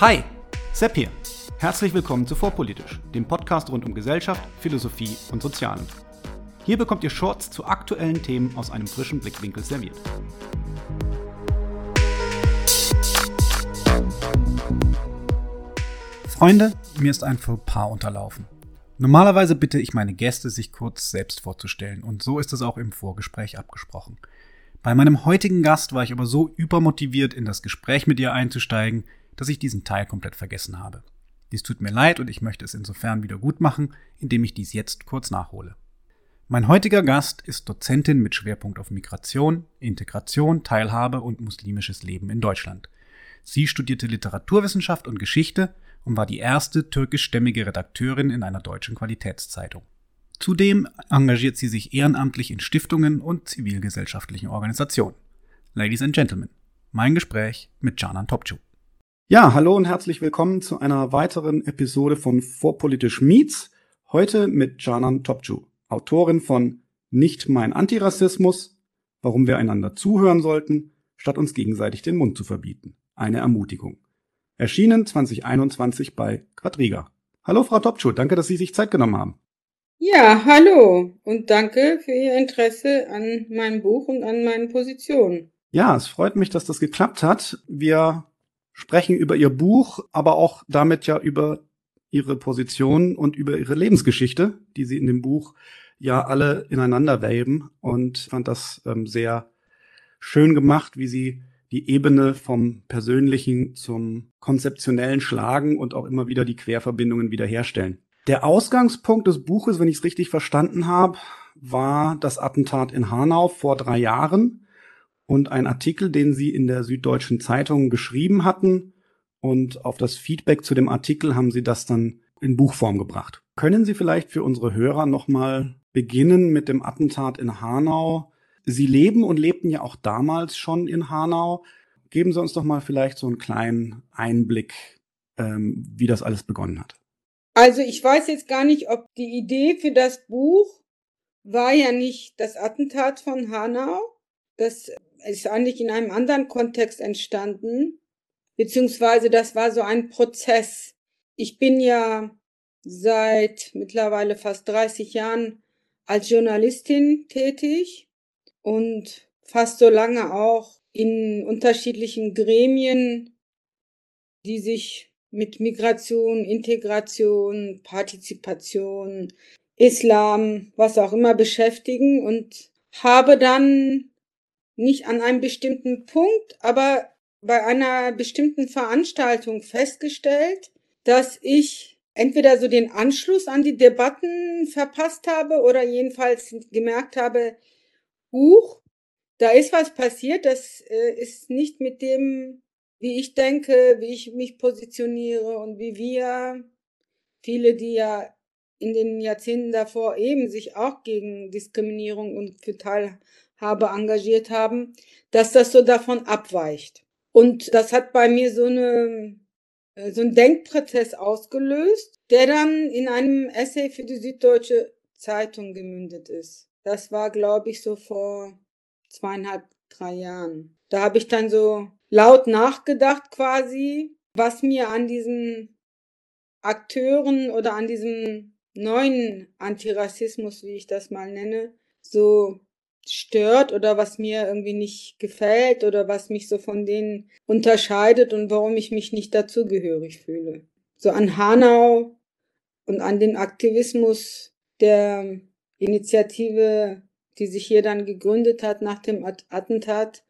Hi, Sepp hier. Herzlich willkommen zu Vorpolitisch, dem Podcast rund um Gesellschaft, Philosophie und Sozialen. Hier bekommt ihr Shorts zu aktuellen Themen aus einem frischen Blickwinkel serviert. Freunde, mir ist ein Fauxpas unterlaufen. Normalerweise bitte ich meine Gäste, sich kurz selbst vorzustellen, und so ist es auch im Vorgespräch abgesprochen. Bei meinem heutigen Gast war ich aber so übermotiviert, in das Gespräch mit ihr einzusteigen, dass ich diesen Teil komplett vergessen habe. Dies tut mir leid und ich möchte es insofern wieder gut machen, indem ich dies jetzt kurz nachhole. Mein heutiger Gast ist Dozentin mit Schwerpunkt auf Migration, Integration, Teilhabe und muslimisches Leben in Deutschland. Sie studierte Literaturwissenschaft und Geschichte und war die erste türkischstämmige Redakteurin in einer deutschen Qualitätszeitung. Zudem engagiert sie sich ehrenamtlich in Stiftungen und zivilgesellschaftlichen Organisationen. Ladies and Gentlemen, mein Gespräch mit Canan Topçu. Ja, hallo und herzlich willkommen zu einer weiteren Episode von Vorpolitisch Meets. Heute mit Canan Topçu, Autorin von Nicht mein Antirassismus, warum wir einander zuhören sollten, statt uns gegenseitig den Mund zu verbieten. Eine Ermutigung. Erschienen 2021 bei Quadriga. Hallo Frau Topçu, danke, dass Sie sich Zeit genommen haben. Ja, hallo und danke für Ihr Interesse an meinem Buch und an meinen Positionen. Ja, es freut mich, dass das geklappt hat. Wir sprechen über Ihr Buch, aber auch damit ja über Ihre Position und über Ihre Lebensgeschichte, die Sie in dem Buch ja alle ineinander weben und fand das ähm, sehr schön gemacht, wie Sie die Ebene vom Persönlichen zum Konzeptionellen schlagen und auch immer wieder die Querverbindungen wiederherstellen. Der Ausgangspunkt des Buches, wenn ich es richtig verstanden habe, war das Attentat in Hanau vor drei Jahren und ein Artikel, den Sie in der Süddeutschen Zeitung geschrieben hatten. Und auf das Feedback zu dem Artikel haben Sie das dann in Buchform gebracht. Können Sie vielleicht für unsere Hörer nochmal beginnen mit dem Attentat in Hanau? Sie leben und lebten ja auch damals schon in Hanau. Geben Sie uns doch mal vielleicht so einen kleinen Einblick, ähm, wie das alles begonnen hat. Also ich weiß jetzt gar nicht, ob die Idee für das Buch war ja nicht das Attentat von Hanau. Das ist eigentlich in einem anderen Kontext entstanden. Beziehungsweise das war so ein Prozess. Ich bin ja seit mittlerweile fast 30 Jahren als Journalistin tätig und fast so lange auch in unterschiedlichen Gremien, die sich mit Migration, Integration, Partizipation, Islam, was auch immer beschäftigen und habe dann nicht an einem bestimmten Punkt, aber bei einer bestimmten Veranstaltung festgestellt, dass ich entweder so den Anschluss an die Debatten verpasst habe oder jedenfalls gemerkt habe, huch, da ist was passiert, das äh, ist nicht mit dem wie ich denke, wie ich mich positioniere und wie wir, viele, die ja in den Jahrzehnten davor eben sich auch gegen Diskriminierung und für Teilhabe engagiert haben, dass das so davon abweicht. Und das hat bei mir so eine äh, so einen Denkprozess ausgelöst, der dann in einem Essay für die Süddeutsche Zeitung gemündet ist. Das war, glaube ich, so vor zweieinhalb, drei Jahren. Da habe ich dann so laut nachgedacht quasi, was mir an diesen Akteuren oder an diesem neuen Antirassismus, wie ich das mal nenne, so stört oder was mir irgendwie nicht gefällt oder was mich so von denen unterscheidet und warum ich mich nicht dazugehörig fühle. So an Hanau und an den Aktivismus der Initiative, die sich hier dann gegründet hat nach dem Attentat,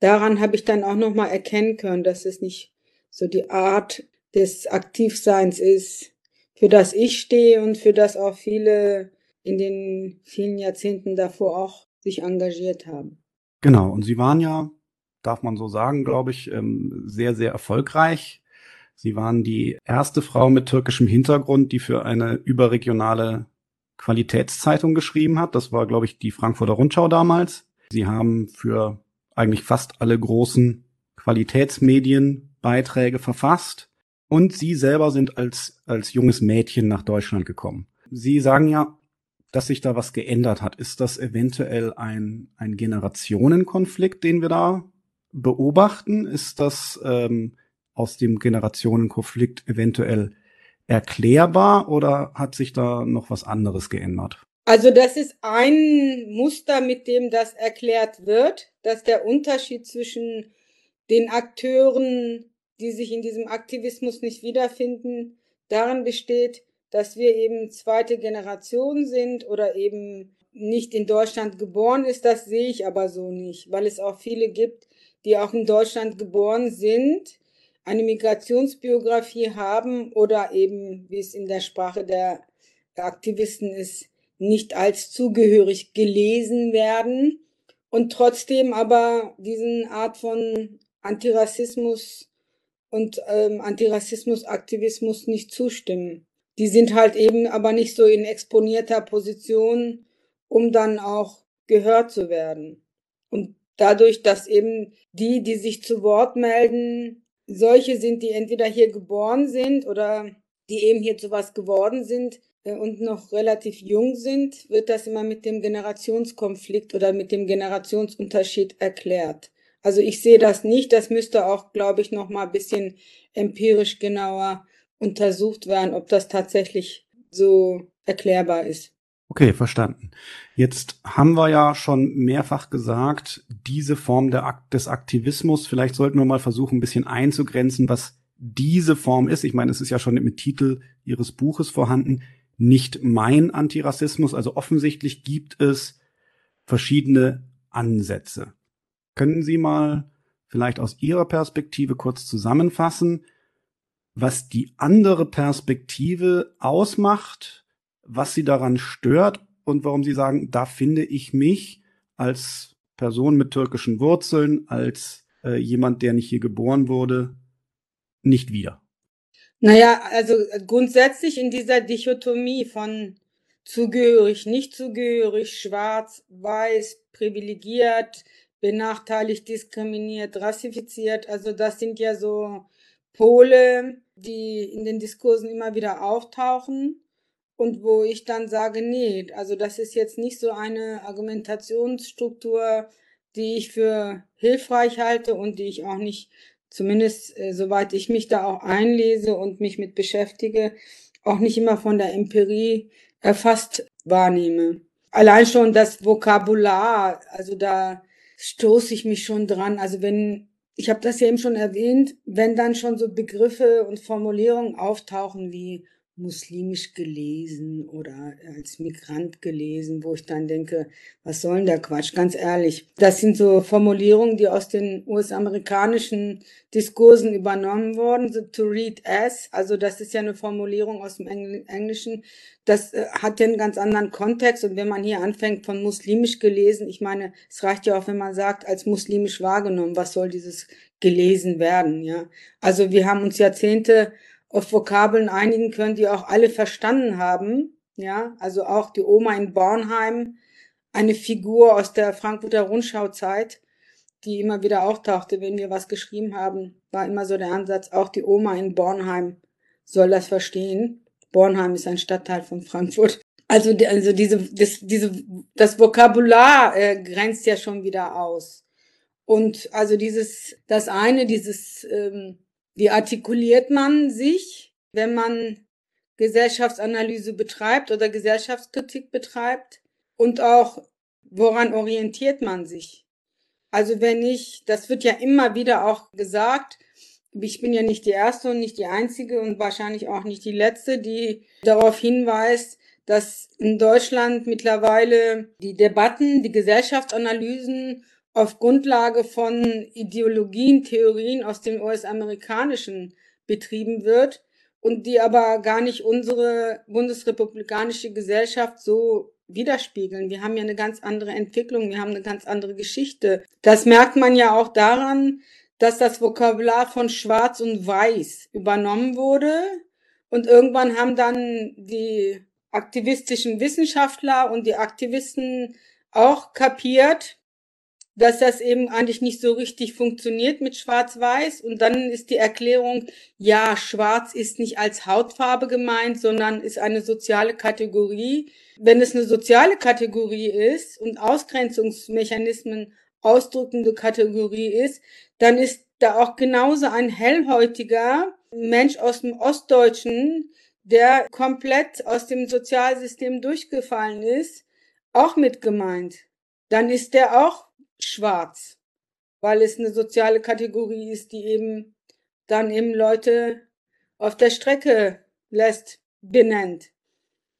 daran habe ich dann auch nochmal erkennen können, dass es nicht so die Art des Aktivseins ist, für das ich stehe und für das auch viele in den vielen Jahrzehnten davor auch sich engagiert haben. Genau, und Sie waren ja, darf man so sagen, glaube ich, ähm, sehr, sehr erfolgreich. Sie waren die erste Frau mit türkischem Hintergrund, die für eine überregionale Qualitätszeitung geschrieben hat. Das war, glaube ich, die Frankfurter Rundschau damals. Sie haben für eigentlich fast alle großen Qualitätsmedien Beiträge verfasst. Und Sie selber sind als, als junges Mädchen nach Deutschland gekommen. Sie sagen ja, dass sich da was geändert hat. Ist das eventuell ein, ein Generationenkonflikt, den wir da beobachten? Ist das ähm, aus dem Generationenkonflikt eventuell erklärbar oder hat sich da noch was anderes geändert? Also das ist ein Muster, mit dem das erklärt wird, dass der Unterschied zwischen den Akteuren, die sich in diesem Aktivismus nicht wiederfinden, darin besteht, dass wir eben zweite Generation sind oder eben nicht in Deutschland geboren ist, das sehe ich aber so nicht, weil es auch viele gibt, die auch in Deutschland geboren sind, eine Migrationsbiografie haben oder eben, wie es in der Sprache der Aktivisten ist, nicht als zugehörig gelesen werden und trotzdem aber diesen Art von Antirassismus und ähm, Antirassismus-Aktivismus nicht zustimmen. Die sind halt eben aber nicht so in exponierter Position, um dann auch gehört zu werden. Und dadurch, dass eben die, die sich zu Wort melden, solche sind, die entweder hier geboren sind oder die eben hier zu was geworden sind äh, und noch relativ jung sind, wird das immer mit dem Generationskonflikt oder mit dem Generationsunterschied erklärt. Also ich sehe das nicht. Das müsste auch, glaube ich, noch mal ein bisschen empirisch genauer untersucht werden, ob das tatsächlich so erklärbar ist. Okay, verstanden. Jetzt haben wir ja schon mehrfach gesagt, diese Form der, des Aktivismus, vielleicht sollten wir mal versuchen, ein bisschen einzugrenzen, was diese Form ist. Ich meine, es ist ja schon im Titel Ihres Buches vorhanden, nicht mein Antirassismus. Also offensichtlich gibt es verschiedene Ansätze. Können Sie mal vielleicht aus Ihrer Perspektive kurz zusammenfassen, was die andere Perspektive ausmacht, was Sie daran stört und warum Sie sagen, da finde ich mich als Person mit türkischen Wurzeln, als äh, jemand, der nicht hier geboren wurde, nicht wieder? Naja, also grundsätzlich in dieser Dichotomie von zugehörig, nicht zugehörig, schwarz, weiß, privilegiert, benachteiligt, diskriminiert, rassifiziert. Also das sind ja so Pole, die in den Diskursen immer wieder auftauchen und wo ich dann sage, nee, also das ist jetzt nicht so eine Argumentationsstruktur, die ich für hilfreich halte und die ich auch nicht, zumindest äh, soweit ich mich da auch einlese und mich mit beschäftige, auch nicht immer von der Empirie erfasst wahrnehme. Allein schon das Vokabular, also da stoße ich mich schon dran. Also wenn, ich habe das ja eben schon erwähnt, wenn dann schon so Begriffe und Formulierungen auftauchen wie muslimisch gelesen oder als Migrant gelesen, wo ich dann denke, was soll denn der Quatsch? Ganz ehrlich, das sind so Formulierungen, die aus den US-amerikanischen Diskursen übernommen wurden. So to read as, also das ist ja eine Formulierung aus dem Englischen. Das äh, hat ja einen ganz anderen Kontext. Und wenn man hier anfängt von muslimisch gelesen, ich meine, es reicht ja auch, wenn man sagt, als muslimisch wahrgenommen, was soll dieses gelesen werden, ja? Also wir haben uns Jahrzehnte auf Vokabeln einigen können, die auch alle verstanden haben. Ja, also auch die Oma in Bornheim, eine Figur aus der Frankfurter Rundschauzeit, die immer wieder auftauchte, wenn wir was geschrieben haben, war immer so der Ansatz, auch die Oma in Bornheim soll das verstehen. Bornheim ist ein Stadtteil von Frankfurt. Also, also diese, das, diese, das Vokabular äh, grenzt ja schon wieder aus. Und also dieses, das eine, dieses ähm, wie artikuliert man sich, wenn man Gesellschaftsanalyse betreibt oder Gesellschaftskritik betreibt? Und auch, woran orientiert man sich? Also wenn ich, das wird ja immer wieder auch gesagt, ich bin ja nicht die erste und nicht die einzige und wahrscheinlich auch nicht die letzte, die darauf hinweist, dass in Deutschland mittlerweile die Debatten, die Gesellschaftsanalysen auf Grundlage von Ideologien, Theorien aus dem US-amerikanischen betrieben wird und die aber gar nicht unsere bundesrepublikanische Gesellschaft so widerspiegeln. Wir haben ja eine ganz andere Entwicklung, wir haben eine ganz andere Geschichte. Das merkt man ja auch daran, dass das Vokabular von Schwarz und Weiß übernommen wurde und irgendwann haben dann die aktivistischen Wissenschaftler und die Aktivisten auch kapiert, dass das eben eigentlich nicht so richtig funktioniert mit Schwarz-Weiß. Und dann ist die Erklärung, ja, Schwarz ist nicht als Hautfarbe gemeint, sondern ist eine soziale Kategorie. Wenn es eine soziale Kategorie ist und Ausgrenzungsmechanismen ausdrückende Kategorie ist, dann ist da auch genauso ein hellhäutiger Mensch aus dem Ostdeutschen, der komplett aus dem Sozialsystem durchgefallen ist, auch mit gemeint. Dann ist der auch schwarz, weil es eine soziale Kategorie ist, die eben dann eben Leute auf der Strecke lässt, benennt.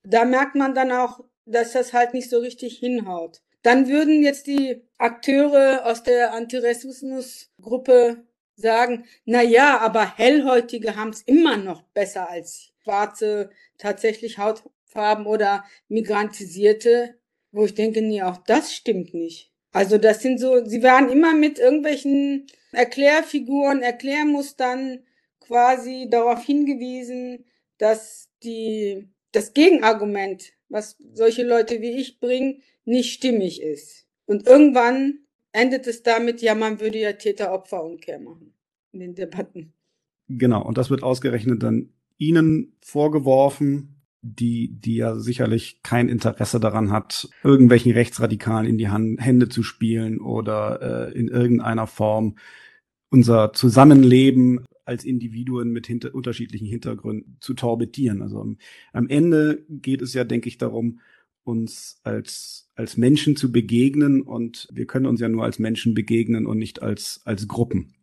Da merkt man dann auch, dass das halt nicht so richtig hinhaut. Dann würden jetzt die Akteure aus der Antirassismusgruppe sagen, na ja, aber Hellhäutige haben es immer noch besser als Schwarze, tatsächlich Hautfarben oder Migrantisierte, wo ich denke, nee, auch das stimmt nicht. Also das sind so, sie werden immer mit irgendwelchen Erklärfiguren, Erklärmustern quasi darauf hingewiesen, dass die, das Gegenargument, was solche Leute wie ich bringen, nicht stimmig ist. Und irgendwann endet es damit, ja, man würde ja Täter-Opfer-Umkehr machen in den Debatten. Genau, und das wird ausgerechnet dann Ihnen vorgeworfen, die, die ja sicherlich kein Interesse daran hat, irgendwelchen Rechtsradikalen in die Hand, Hände zu spielen oder äh, in irgendeiner Form unser Zusammenleben als Individuen mit hinter, unterschiedlichen Hintergründen zu torpedieren. Also am, am Ende geht es ja, denke ich, darum, uns als, als Menschen zu begegnen und wir können uns ja nur als Menschen begegnen und nicht als, als Gruppen.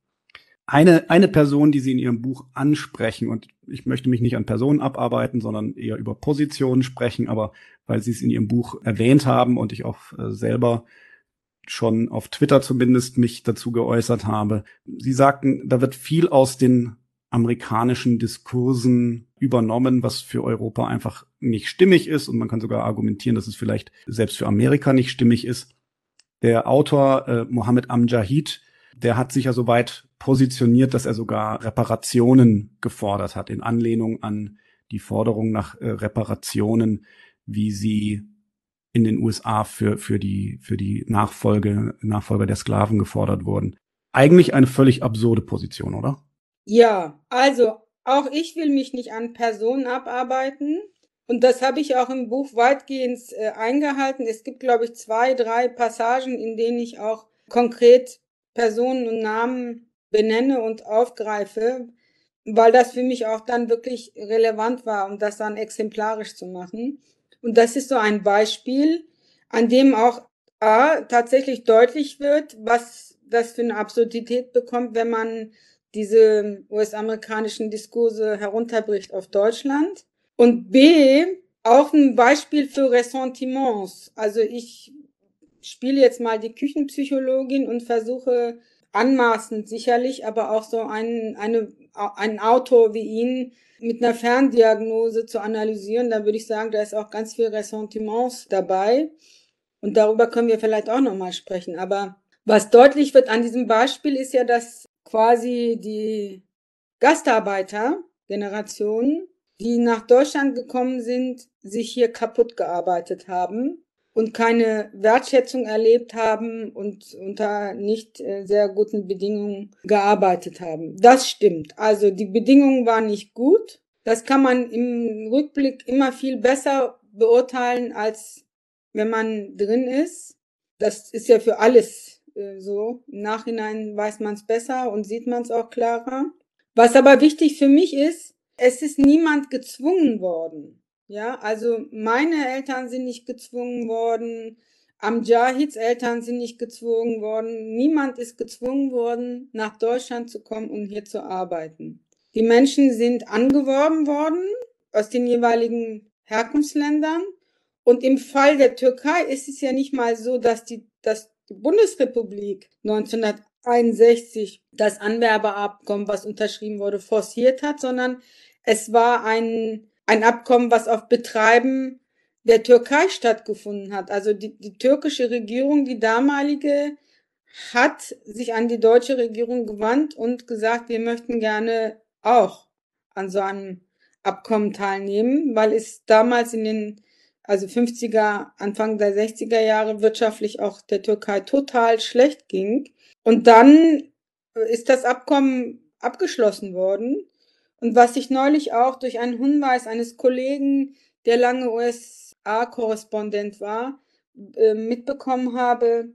Eine, eine Person, die Sie in Ihrem Buch ansprechen, und ich möchte mich nicht an Personen abarbeiten, sondern eher über Positionen sprechen, aber weil Sie es in Ihrem Buch erwähnt haben und ich auch äh, selber schon auf Twitter zumindest mich dazu geäußert habe. Sie sagten, da wird viel aus den amerikanischen Diskursen übernommen, was für Europa einfach nicht stimmig ist. Und man kann sogar argumentieren, dass es vielleicht selbst für Amerika nicht stimmig ist. Der Autor äh, Mohammed Amjahid, der hat sich ja so weit positioniert, dass er sogar Reparationen gefordert hat, in Anlehnung an die Forderung nach äh, Reparationen, wie sie in den USA für, für die, für die Nachfolge, Nachfolger der Sklaven gefordert wurden. Eigentlich eine völlig absurde Position, oder? Ja, also auch ich will mich nicht an Personen abarbeiten. Und das habe ich auch im Buch weitgehend äh, eingehalten. Es gibt, glaube ich, zwei, drei Passagen, in denen ich auch konkret Personen und Namen benenne und aufgreife, weil das für mich auch dann wirklich relevant war, um das dann exemplarisch zu machen. Und das ist so ein Beispiel, an dem auch A, tatsächlich deutlich wird, was das für eine Absurdität bekommt, wenn man diese US-amerikanischen Diskurse herunterbricht auf Deutschland. Und B, auch ein Beispiel für Ressentiments. Also ich spiele jetzt mal die Küchenpsychologin und versuche anmaßend sicherlich, aber auch so einen, eine, einen Autor wie ihn mit einer Ferndiagnose zu analysieren, dann würde ich sagen, da ist auch ganz viel Ressentiments dabei. Und darüber können wir vielleicht auch nochmal sprechen. Aber was deutlich wird an diesem Beispiel ist ja, dass quasi die Gastarbeitergeneration, die nach Deutschland gekommen sind, sich hier kaputt gearbeitet haben und keine Wertschätzung erlebt haben und unter nicht äh, sehr guten Bedingungen gearbeitet haben. Das stimmt. Also die Bedingungen waren nicht gut. Das kann man im Rückblick immer viel besser beurteilen, als wenn man drin ist. Das ist ja für alles äh, so. Im Nachhinein weiß man es besser und sieht man es auch klarer. Was aber wichtig für mich ist, es ist niemand gezwungen worden. Ja, also meine Eltern sind nicht gezwungen worden, Amjahids Eltern sind nicht gezwungen worden, niemand ist gezwungen worden, nach Deutschland zu kommen und hier zu arbeiten. Die Menschen sind angeworben worden aus den jeweiligen Herkunftsländern. Und im Fall der Türkei ist es ja nicht mal so, dass die, dass die Bundesrepublik 1961 das Anwerbeabkommen, was unterschrieben wurde, forciert hat, sondern es war ein ein Abkommen, was auf Betreiben der Türkei stattgefunden hat. Also die, die türkische Regierung, die damalige, hat sich an die deutsche Regierung gewandt und gesagt, wir möchten gerne auch an so einem Abkommen teilnehmen, weil es damals in den also 50er, Anfang der 60er Jahre wirtschaftlich auch der Türkei total schlecht ging. Und dann ist das Abkommen abgeschlossen worden. Und was ich neulich auch durch einen Hinweis eines Kollegen, der lange USA-Korrespondent war, äh, mitbekommen habe,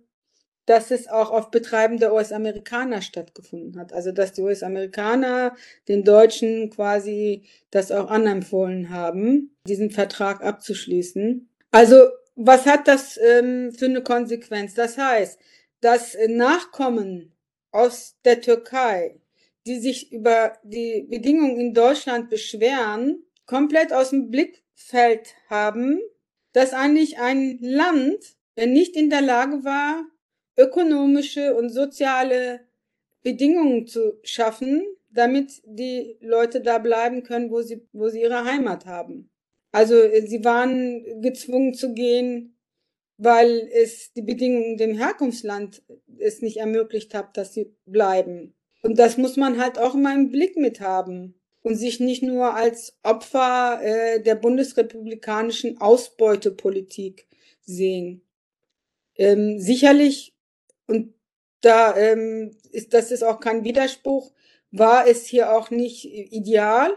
dass es auch auf Betreiben der US-Amerikaner stattgefunden hat. Also dass die US-Amerikaner den Deutschen quasi das auch anempfohlen haben, diesen Vertrag abzuschließen. Also was hat das ähm, für eine Konsequenz? Das heißt, dass Nachkommen aus der Türkei, die sich über die Bedingungen in Deutschland beschweren, komplett aus dem Blickfeld haben, dass eigentlich ein Land nicht in der Lage war, ökonomische und soziale Bedingungen zu schaffen, damit die Leute da bleiben können, wo sie, wo sie ihre Heimat haben. Also sie waren gezwungen zu gehen, weil es die Bedingungen dem Herkunftsland es nicht ermöglicht hat, dass sie bleiben. Und das muss man halt auch immer im Blick mit haben und sich nicht nur als Opfer äh, der bundesrepublikanischen Ausbeutepolitik sehen. Ähm, sicherlich, und da ähm, ist das ist auch kein Widerspruch, war es hier auch nicht ideal,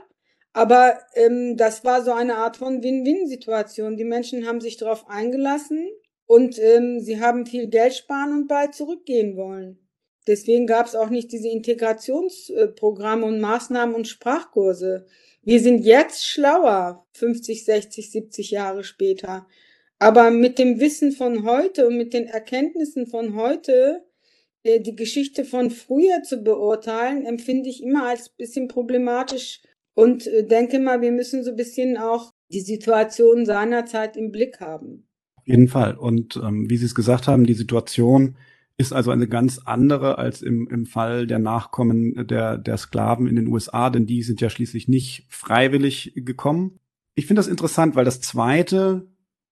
aber ähm, das war so eine Art von Win-Win-Situation. Die Menschen haben sich darauf eingelassen und ähm, sie haben viel Geld sparen und bald zurückgehen wollen. Deswegen gab es auch nicht diese Integrationsprogramme und Maßnahmen und Sprachkurse. Wir sind jetzt schlauer, 50, 60, 70 Jahre später. Aber mit dem Wissen von heute und mit den Erkenntnissen von heute, äh, die Geschichte von früher zu beurteilen, empfinde ich immer als bisschen problematisch und äh, denke mal, wir müssen so ein bisschen auch die Situation seiner Zeit im Blick haben. Auf jeden Fall. Und ähm, wie Sie es gesagt haben, die Situation ist also eine ganz andere als im, im Fall der Nachkommen der, der Sklaven in den USA, denn die sind ja schließlich nicht freiwillig gekommen. Ich finde das interessant, weil das Zweite,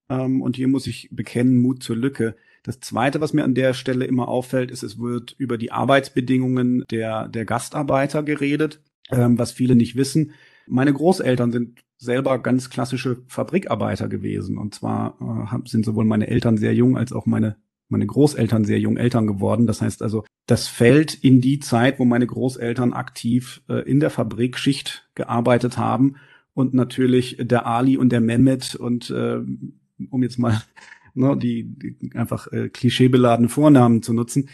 ähm, und hier muss ich bekennen, Mut zur Lücke, das Zweite, was mir an der Stelle immer auffällt, ist, es wird über die Arbeitsbedingungen der, der Gastarbeiter geredet, ähm, was viele nicht wissen. Meine Großeltern sind selber ganz klassische Fabrikarbeiter gewesen. Und zwar äh, sind sowohl meine Eltern sehr jung als auch meine meine Großeltern sehr jung Eltern geworden. Das heißt also, das fällt in die Zeit, wo meine Großeltern aktiv äh, in der Fabrik Schicht gearbeitet haben und natürlich der Ali und der Mehmet und äh, um jetzt mal ne, die, die einfach äh, klischeebeladene Vornamen zu nutzen,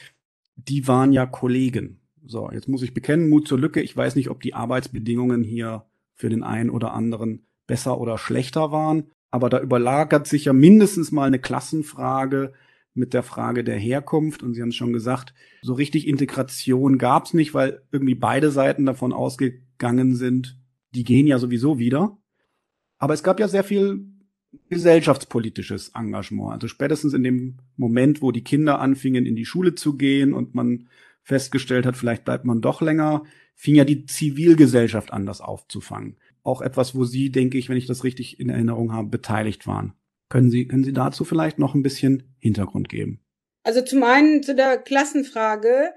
die waren ja Kollegen. So, jetzt muss ich bekennen, Mut zur Lücke. Ich weiß nicht, ob die Arbeitsbedingungen hier für den einen oder anderen besser oder schlechter waren, aber da überlagert sich ja mindestens mal eine Klassenfrage, mit der Frage der Herkunft. Und Sie haben es schon gesagt, so richtig Integration gab es nicht, weil irgendwie beide Seiten davon ausgegangen sind, die gehen ja sowieso wieder. Aber es gab ja sehr viel gesellschaftspolitisches Engagement. Also spätestens in dem Moment, wo die Kinder anfingen, in die Schule zu gehen und man festgestellt hat, vielleicht bleibt man doch länger, fing ja die Zivilgesellschaft an, das aufzufangen. Auch etwas, wo Sie, denke ich, wenn ich das richtig in Erinnerung habe, beteiligt waren. Können Sie, können Sie dazu vielleicht noch ein bisschen Hintergrund geben? Also zum einen zu der Klassenfrage.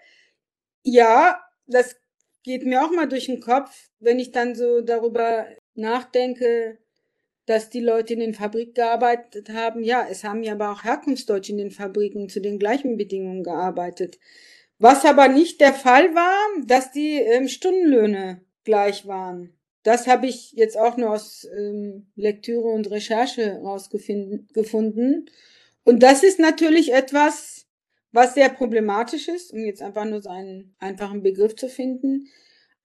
Ja, das geht mir auch mal durch den Kopf, wenn ich dann so darüber nachdenke, dass die Leute in den Fabriken gearbeitet haben. Ja, es haben ja aber auch Herkunftsdeutsche in den Fabriken zu den gleichen Bedingungen gearbeitet. Was aber nicht der Fall war, dass die ähm, Stundenlöhne gleich waren. Das habe ich jetzt auch nur aus ähm, Lektüre und Recherche rausgefunden. Und das ist natürlich etwas, was sehr problematisch ist, um jetzt einfach nur so einen einfachen Begriff zu finden,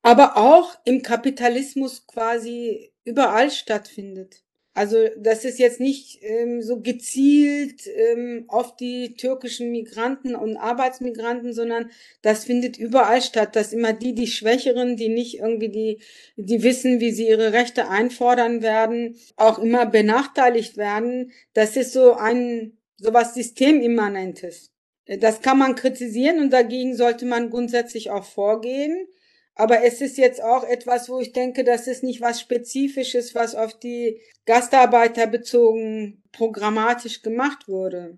aber auch im Kapitalismus quasi überall stattfindet. Also das ist jetzt nicht ähm, so gezielt ähm, auf die türkischen Migranten und Arbeitsmigranten, sondern das findet überall statt, dass immer die, die Schwächeren, die nicht irgendwie die, die wissen, wie sie ihre Rechte einfordern werden, auch immer benachteiligt werden. Das ist so ein, so was Systemimmanentes. Das kann man kritisieren und dagegen sollte man grundsätzlich auch vorgehen. Aber es ist jetzt auch etwas, wo ich denke, das ist nicht was Spezifisches, was auf die Gastarbeiter bezogen programmatisch gemacht wurde.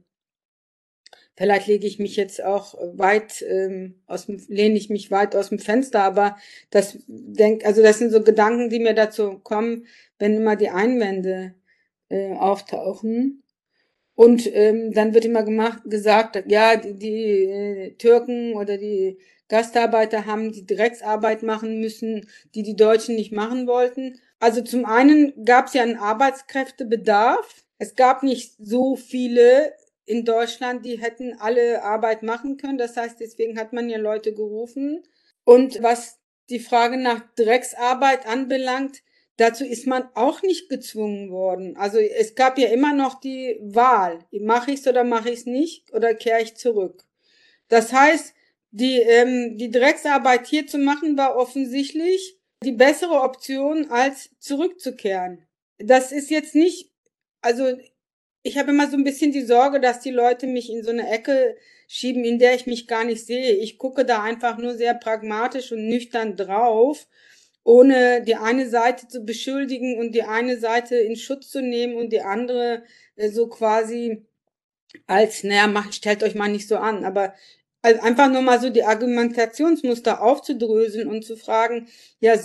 Vielleicht lege ich mich jetzt auch weit ähm, aus dem, lehne ich mich weit aus dem Fenster, aber das denk, also das sind so Gedanken, die mir dazu kommen, wenn immer die Einwände äh, auftauchen. Und ähm, dann wird immer gemacht, gesagt, ja, die, die äh, Türken oder die Gastarbeiter haben die Drecksarbeit machen müssen, die die Deutschen nicht machen wollten. Also zum einen gab es ja einen Arbeitskräftebedarf. Es gab nicht so viele in Deutschland, die hätten alle Arbeit machen können. Das heißt, deswegen hat man ja Leute gerufen. Und was die Frage nach Drecksarbeit anbelangt, dazu ist man auch nicht gezwungen worden. Also es gab ja immer noch die Wahl, mache ich es oder mache ich es nicht oder kehre ich zurück. Das heißt, die, ähm, die Drecksarbeit hier zu machen war offensichtlich die bessere Option, als zurückzukehren. Das ist jetzt nicht, also ich habe immer so ein bisschen die Sorge, dass die Leute mich in so eine Ecke schieben, in der ich mich gar nicht sehe. Ich gucke da einfach nur sehr pragmatisch und nüchtern drauf, ohne die eine Seite zu beschuldigen und die eine Seite in Schutz zu nehmen und die andere äh, so quasi als, naja, macht, stellt euch mal nicht so an. Aber also einfach nur mal so die Argumentationsmuster aufzudröseln und zu fragen, ja,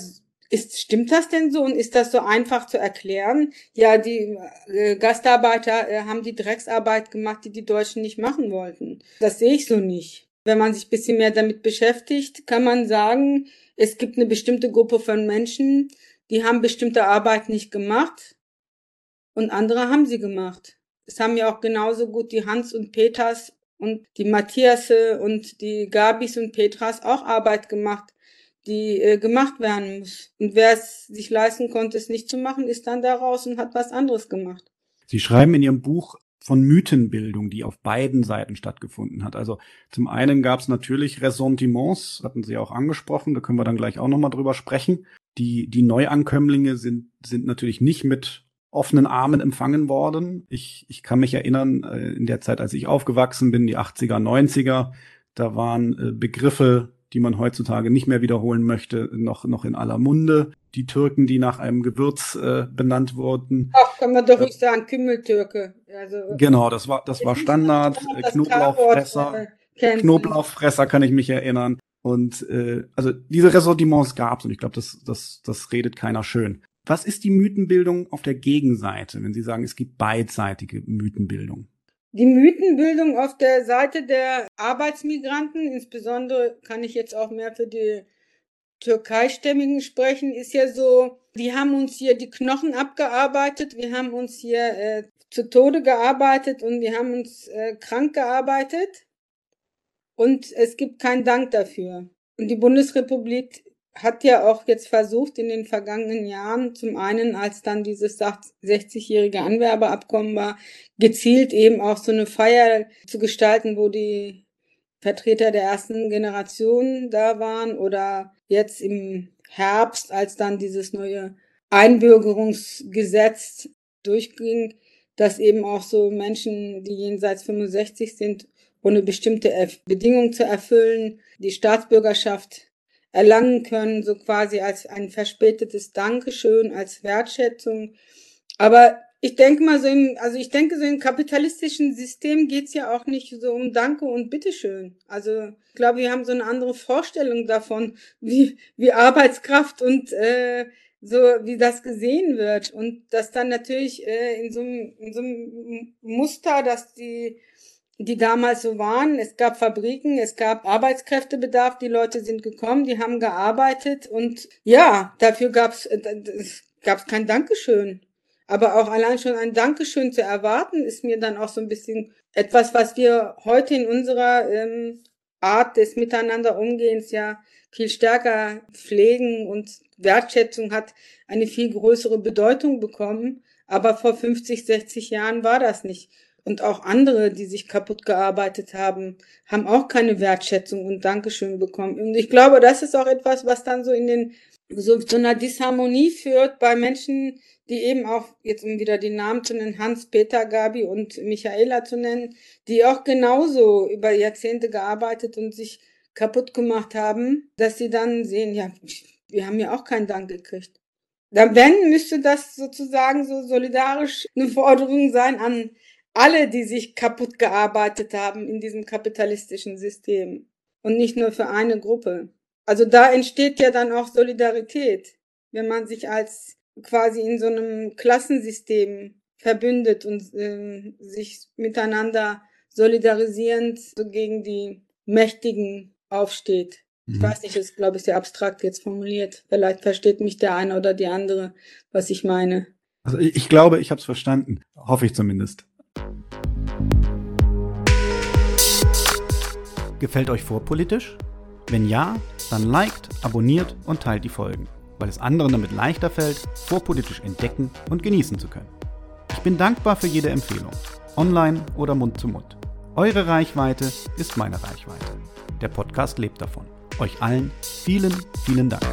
ist, stimmt das denn so und ist das so einfach zu erklären? Ja, die äh, Gastarbeiter äh, haben die Drecksarbeit gemacht, die die Deutschen nicht machen wollten. Das sehe ich so nicht. Wenn man sich bisschen mehr damit beschäftigt, kann man sagen, es gibt eine bestimmte Gruppe von Menschen, die haben bestimmte Arbeit nicht gemacht und andere haben sie gemacht. Es haben ja auch genauso gut die Hans und Peters und die Matthiasse und die Gabis und Petras auch Arbeit gemacht, die äh, gemacht werden muss. Und wer es sich leisten konnte, es nicht zu machen, ist dann da raus und hat was anderes gemacht. Sie schreiben in Ihrem Buch von Mythenbildung, die auf beiden Seiten stattgefunden hat. Also zum einen gab es natürlich Ressentiments, hatten Sie auch angesprochen, da können wir dann gleich auch nochmal drüber sprechen. Die, die Neuankömmlinge sind, sind natürlich nicht mit offenen Armen empfangen worden. Ich, ich kann mich erinnern, äh, in der Zeit, als ich aufgewachsen bin, die 80er, 90er, da waren äh, Begriffe, die man heutzutage nicht mehr wiederholen möchte, noch, noch in aller Munde. Die Türken, die nach einem Gewürz äh, benannt wurden. Ach, kann man doch nicht sagen, Kümmeltürke. Also, genau, das war, das war Standard. Knoblauchfresser. Knoblauchfresser kann ich mich erinnern. Und äh, also diese Ressortiments gab's und ich glaube, das, das, das redet keiner schön. Was ist die Mythenbildung auf der Gegenseite, wenn Sie sagen, es gibt beidseitige Mythenbildung? Die Mythenbildung auf der Seite der Arbeitsmigranten, insbesondere kann ich jetzt auch mehr für die Türkeistämmigen sprechen, ist ja so, die haben uns hier die Knochen abgearbeitet, wir haben uns hier äh, zu Tode gearbeitet und wir haben uns äh, krank gearbeitet und es gibt keinen Dank dafür. Und die Bundesrepublik hat ja auch jetzt versucht in den vergangenen Jahren, zum einen als dann dieses 60-jährige Anwerbeabkommen war, gezielt eben auch so eine Feier zu gestalten, wo die Vertreter der ersten Generation da waren oder jetzt im Herbst, als dann dieses neue Einbürgerungsgesetz durchging, dass eben auch so Menschen, die jenseits 65 sind, ohne bestimmte Bedingungen zu erfüllen, die Staatsbürgerschaft erlangen können, so quasi als ein verspätetes Dankeschön, als Wertschätzung. Aber ich denke mal so im, also ich denke so im kapitalistischen System geht's ja auch nicht so um Danke und Bitteschön. Also ich glaube, wir haben so eine andere Vorstellung davon, wie, wie Arbeitskraft und äh, so wie das gesehen wird. Und das dann natürlich äh, in, so einem, in so einem Muster, dass die die damals so waren. Es gab Fabriken, es gab Arbeitskräftebedarf, die Leute sind gekommen, die haben gearbeitet und ja, dafür gab's äh, gab's kein Dankeschön. Aber auch allein schon ein Dankeschön zu erwarten, ist mir dann auch so ein bisschen etwas, was wir heute in unserer ähm, Art des Miteinanderumgehens ja viel stärker pflegen und Wertschätzung hat eine viel größere Bedeutung bekommen. Aber vor 50, 60 Jahren war das nicht und auch andere, die sich kaputt gearbeitet haben, haben auch keine Wertschätzung und Dankeschön bekommen. Und ich glaube, das ist auch etwas, was dann so in den so zu einer Disharmonie führt bei Menschen, die eben auch, jetzt um wieder die Namen zu nennen, Hans, Peter, Gabi und Michaela zu nennen, die auch genauso über Jahrzehnte gearbeitet und sich kaputt gemacht haben, dass sie dann sehen, ja, wir haben ja auch keinen Dank gekriegt. Dann, wenn, müsste das sozusagen so solidarisch eine Forderung sein an alle, die sich kaputt gearbeitet haben in diesem kapitalistischen System und nicht nur für eine Gruppe. Also da entsteht ja dann auch Solidarität, wenn man sich als quasi in so einem Klassensystem verbündet und äh, sich miteinander solidarisierend so gegen die Mächtigen aufsteht. Ich mhm. weiß nicht, das ist, glaube ich, sehr abstrakt jetzt formuliert. Vielleicht versteht mich der eine oder die andere, was ich meine. Also ich, ich glaube, ich habe es verstanden. Hoffe ich zumindest. Gefällt euch vorpolitisch? Wenn ja, dann liked, abonniert und teilt die Folgen, weil es anderen damit leichter fällt, vorpolitisch entdecken und genießen zu können. Ich bin dankbar für jede Empfehlung, online oder Mund zu Mund. Eure Reichweite ist meine Reichweite. Der Podcast lebt davon. Euch allen vielen, vielen Dank.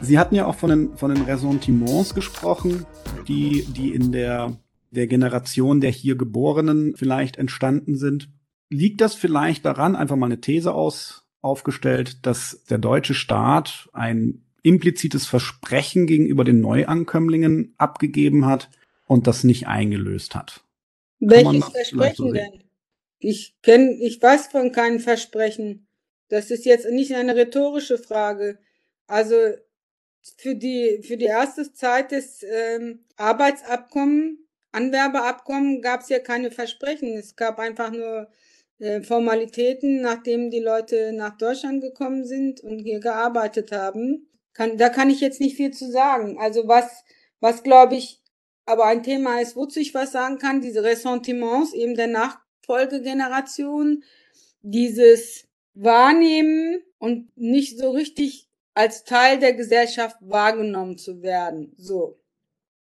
Sie hatten ja auch von den, von den Ressentiments gesprochen, die, die in der, der Generation der hier Geborenen vielleicht entstanden sind. Liegt das vielleicht daran, einfach mal eine These aus, aufgestellt, dass der deutsche Staat ein implizites Versprechen gegenüber den Neuankömmlingen abgegeben hat und das nicht eingelöst hat? Welches Versprechen so denn? Ich kenne, ich weiß von keinem Versprechen. Das ist jetzt nicht eine rhetorische Frage. Also für die, für die erste Zeit des ähm, Arbeitsabkommen, Anwerbeabkommen gab es ja keine Versprechen. Es gab einfach nur äh, Formalitäten, nachdem die Leute nach Deutschland gekommen sind und hier gearbeitet haben. Kann, da kann ich jetzt nicht viel zu sagen. Also was, was glaube ich, aber ein Thema ist, wozu ich was sagen kann, diese Ressentiments eben der Nachfolgegeneration, dieses Wahrnehmen und nicht so richtig als Teil der Gesellschaft wahrgenommen zu werden. So.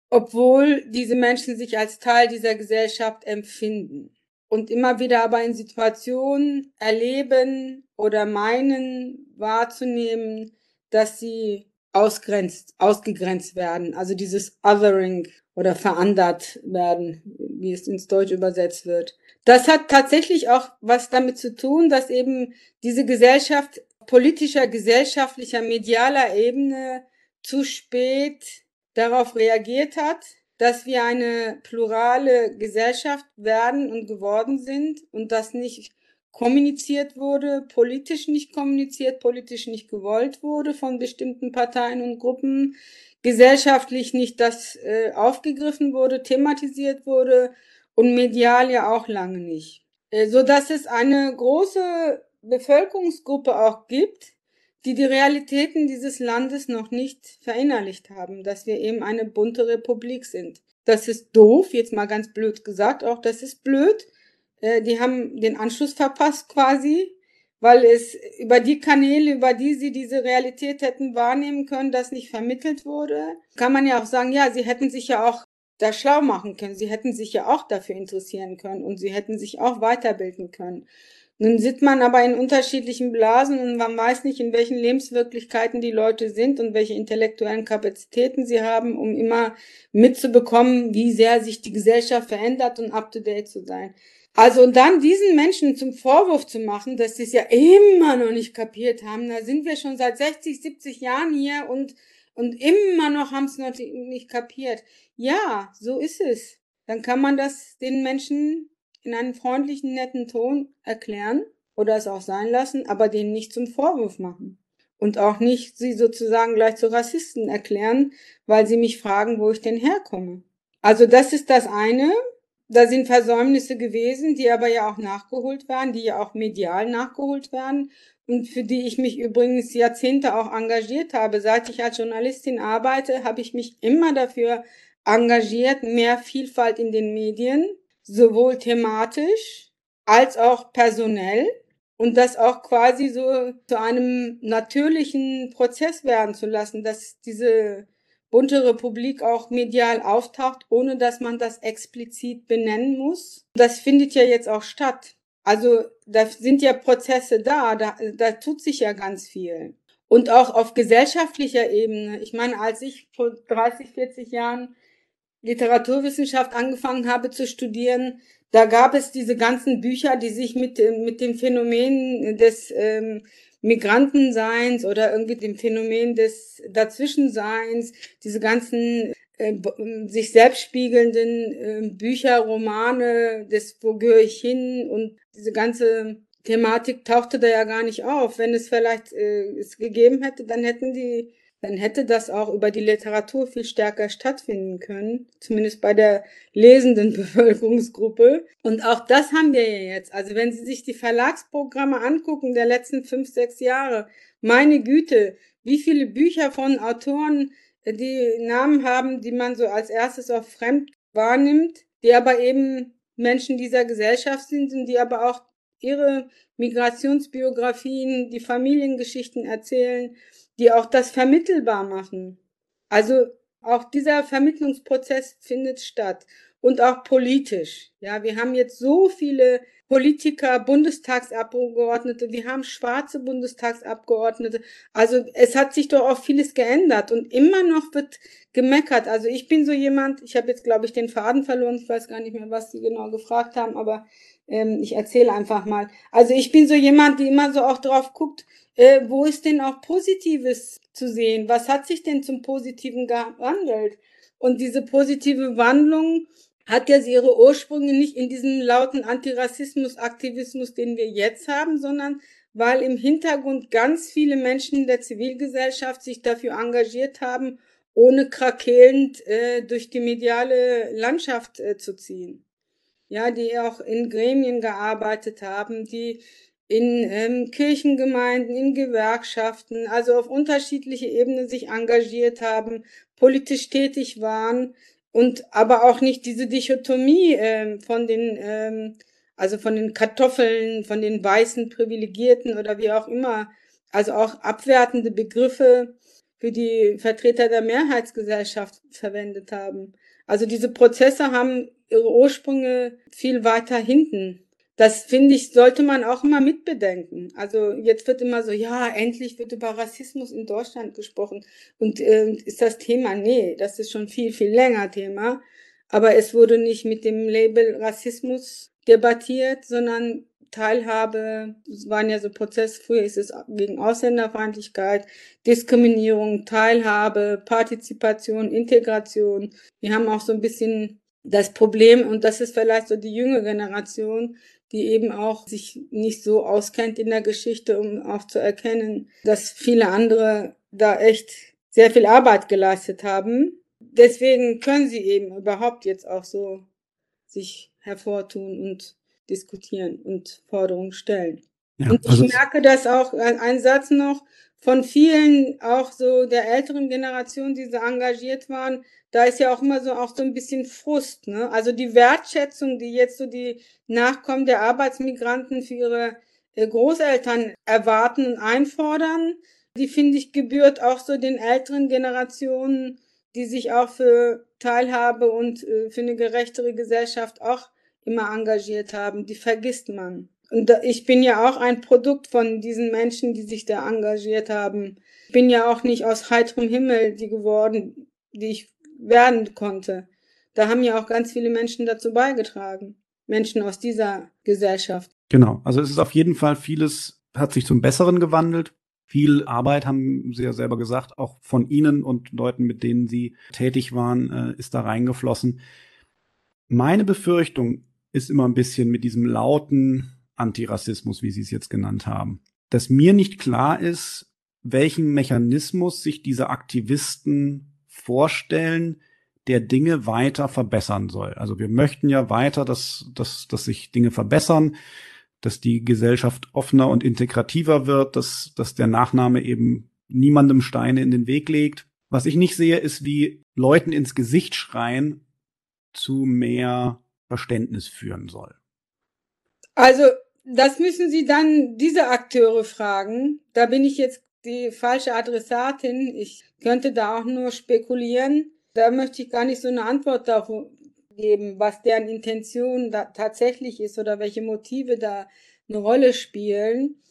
Obwohl diese Menschen sich als Teil dieser Gesellschaft empfinden und immer wieder aber in Situationen erleben oder meinen wahrzunehmen, dass sie ausgrenzt, ausgegrenzt werden. Also dieses Othering oder verandert werden, wie es ins Deutsch übersetzt wird. Das hat tatsächlich auch was damit zu tun, dass eben diese Gesellschaft politischer, gesellschaftlicher, medialer Ebene zu spät darauf reagiert hat, dass wir eine plurale Gesellschaft werden und geworden sind und das nicht kommuniziert wurde, politisch nicht kommuniziert, politisch nicht gewollt wurde von bestimmten Parteien und Gruppen, gesellschaftlich nicht das äh, aufgegriffen wurde, thematisiert wurde und medial ja auch lange nicht. Äh, so dass es eine große Bevölkerungsgruppe auch gibt, die die Realitäten dieses Landes noch nicht verinnerlicht haben, dass wir eben eine bunte Republik sind. Das ist doof, jetzt mal ganz blöd gesagt, auch das ist blöd. Äh, die haben den Anschluss verpasst quasi, weil es über die Kanäle, über die sie diese Realität hätten wahrnehmen können, das nicht vermittelt wurde. Kann man ja auch sagen, ja, sie hätten sich ja auch da schlau machen können. Sie hätten sich ja auch dafür interessieren können und sie hätten sich auch weiterbilden können. Nun sitzt man aber in unterschiedlichen Blasen und man weiß nicht, in welchen Lebenswirklichkeiten die Leute sind und welche intellektuellen Kapazitäten sie haben, um immer mitzubekommen, wie sehr sich die Gesellschaft verändert und up to date zu sein. Also und dann diesen Menschen zum Vorwurf zu machen, dass sie es ja immer noch nicht kapiert haben, da sind wir schon seit 60, 70 Jahren hier und, und immer noch haben es noch nicht kapiert. Ja, so ist es. Dann kann man das den Menschen in einem freundlichen, netten Ton erklären oder es auch sein lassen, aber denen nicht zum Vorwurf machen. Und auch nicht sie sozusagen gleich zu Rassisten erklären, weil sie mich fragen, wo ich denn herkomme. Also das ist das eine. Da sind Versäumnisse gewesen, die aber ja auch nachgeholt werden, die ja auch medial nachgeholt werden und für die ich mich übrigens Jahrzehnte auch engagiert habe. Seit ich als Journalistin arbeite, habe ich mich immer dafür engagiert, mehr Vielfalt in den Medien sowohl thematisch als auch personell und das auch quasi so zu einem natürlichen Prozess werden zu lassen, dass diese bunte Republik auch medial auftaucht, ohne dass man das explizit benennen muss. Das findet ja jetzt auch statt. Also da sind ja Prozesse da, da, da tut sich ja ganz viel. Und auch auf gesellschaftlicher Ebene. Ich meine, als ich vor 30, 40 Jahren Literaturwissenschaft angefangen habe zu studieren, da gab es diese ganzen Bücher, die sich mit, mit dem Phänomen des ähm, Migrantenseins oder irgendwie dem Phänomen des Dazwischenseins, diese ganzen äh, sich selbst spiegelnden äh, Bücher, Romane, des Wo gehöre ich hin und diese ganze Thematik tauchte da ja gar nicht auf. Wenn es vielleicht äh, es gegeben hätte, dann hätten die dann hätte das auch über die Literatur viel stärker stattfinden können, zumindest bei der lesenden Bevölkerungsgruppe. Und auch das haben wir ja jetzt. Also wenn Sie sich die Verlagsprogramme angucken der letzten fünf, sechs Jahre, meine Güte, wie viele Bücher von Autoren, äh, die Namen haben, die man so als erstes auch fremd wahrnimmt, die aber eben Menschen dieser Gesellschaft sind und die aber auch ihre Migrationsbiografien, die Familiengeschichten erzählen, die auch das vermittelbar machen. Also auch dieser Vermittlungsprozess findet statt und auch politisch. Ja, wir haben jetzt so viele Politiker, Bundestagsabgeordnete, wir haben schwarze Bundestagsabgeordnete. Also es hat sich doch auch vieles geändert und immer noch wird gemeckert. Also ich bin so jemand, ich habe jetzt glaube ich den Faden verloren, ich weiß gar nicht mehr, was Sie genau gefragt haben, aber ähm, ich erzähle einfach mal. Also ich bin so jemand, die immer so auch drauf guckt, äh, wo ist denn auch Positives zu sehen? Was hat sich denn zum Positiven gewandelt? Und diese positive Wandlung hat ja ihre Ursprünge nicht in diesem lauten Antirassismus-Aktivismus, den wir jetzt haben, sondern weil im Hintergrund ganz viele Menschen der Zivilgesellschaft sich dafür engagiert haben, ohne krakelnd äh, durch die mediale Landschaft äh, zu ziehen. Ja, die auch in Gremien gearbeitet haben, die in ähm, Kirchengemeinden, in Gewerkschaften, also auf unterschiedliche Ebenen sich engagiert haben, politisch tätig waren, und aber auch nicht diese Dichotomie äh, von den, ähm, also von den Kartoffeln, von den weißen Privilegierten oder wie auch immer, also auch abwertende Begriffe für die Vertreter der Mehrheitsgesellschaft verwendet haben. Also diese Prozesse haben ihre Ursprünge viel weiter hinten das finde ich, sollte man auch immer mitbedenken. Also jetzt wird immer so, ja, endlich wird über Rassismus in Deutschland gesprochen. Und äh, ist das Thema? Nee, das ist schon viel, viel länger Thema. Aber es wurde nicht mit dem Label Rassismus debattiert, sondern Teilhabe, es waren ja so Prozesse, früher ist es gegen Ausländerfeindlichkeit, Diskriminierung, Teilhabe, Partizipation, Integration. Wir haben auch so ein bisschen das Problem, und das ist vielleicht so die junge Generation, die eben auch sich nicht so auskennt in der Geschichte, um auch zu erkennen, dass viele andere da echt sehr viel Arbeit geleistet haben. Deswegen können sie eben überhaupt jetzt auch so sich hervortun und diskutieren und Forderungen stellen. Ja, und ich also merke das auch, ein Satz noch, von vielen auch so der älteren Generation, die so engagiert waren, da ist ja auch immer so auch so ein bisschen Frust, ne? Also die Wertschätzung, die jetzt so die Nachkommen der Arbeitsmigranten für ihre äh, Großeltern erwarten und einfordern, die finde ich gebührt auch so den älteren Generationen, die sich auch für Teilhabe und äh, für eine gerechtere Gesellschaft auch immer engagiert haben. Die vergisst man. Und ich bin ja auch ein Produkt von diesen Menschen, die sich da engagiert haben. Ich bin ja auch nicht aus heiterem Himmel die geworden, die ich werden konnte. Da haben ja auch ganz viele Menschen dazu beigetragen. Menschen aus dieser Gesellschaft. Genau. Also es ist auf jeden Fall vieles hat sich zum Besseren gewandelt. Viel Arbeit, haben Sie ja selber gesagt, auch von Ihnen und Leuten, mit denen Sie tätig waren, äh, ist da reingeflossen. Meine Befürchtung ist immer ein bisschen mit diesem lauten Antirassismus, wie Sie es jetzt genannt haben, dass mir nicht klar ist, welchen Mechanismus sich diese Aktivisten vorstellen, der Dinge weiter verbessern soll. Also wir möchten ja weiter, dass, dass, dass sich Dinge verbessern, dass die Gesellschaft offener und integrativer wird, dass, dass der Nachname eben niemandem Steine in den Weg legt. Was ich nicht sehe, ist, wie Leuten ins Gesicht schreien zu mehr Verständnis führen soll. Also das müssen Sie dann diese Akteure fragen. Da bin ich jetzt die falsche Adressatin. Ich könnte da auch nur spekulieren. Da möchte ich gar nicht so eine Antwort darauf geben, was deren Intention da tatsächlich ist oder welche Motive da eine Rolle spielen.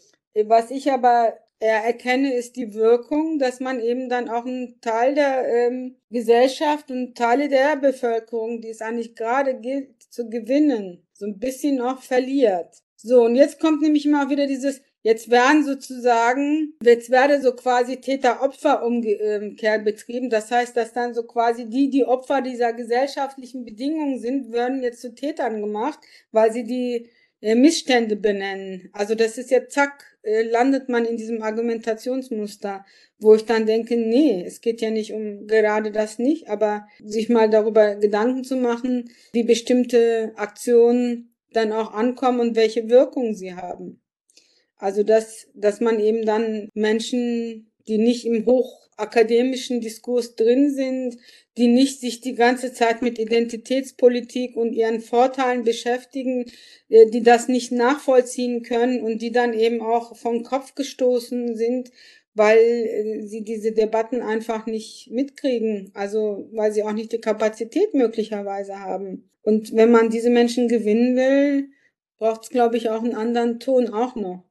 Was ich aber erkenne, ist die Wirkung, dass man eben dann auch einen Teil der ähm, Gesellschaft und Teile der Bevölkerung, die es eigentlich gerade gilt zu gewinnen, so ein bisschen auch verliert. So, und jetzt kommt nämlich immer wieder dieses, jetzt werden sozusagen, jetzt werde so quasi Täter-Opfer-Umkehr betrieben. Das heißt, dass dann so quasi die, die Opfer dieser gesellschaftlichen Bedingungen sind, werden jetzt zu Tätern gemacht, weil sie die äh, Missstände benennen. Also das ist ja zack, äh, landet man in diesem Argumentationsmuster, wo ich dann denke, nee, es geht ja nicht um gerade das nicht, aber sich mal darüber Gedanken zu machen, wie bestimmte Aktionen dann auch ankommen und welche Wirkung sie haben. Also dass, dass man eben dann Menschen die nicht im hochakademischen Diskurs drin sind, die nicht sich die ganze Zeit mit Identitätspolitik und ihren Vorteilen beschäftigen, äh, die das nicht nachvollziehen können und die dann eben auch vom Kopf gestoßen sind, weil äh, sie diese Debatten einfach nicht mitkriegen, also weil sie auch nicht die Kapazität möglicherweise haben. Und wenn man diese Menschen gewinnen will, braucht es, glaube ich, auch einen anderen Ton auch noch.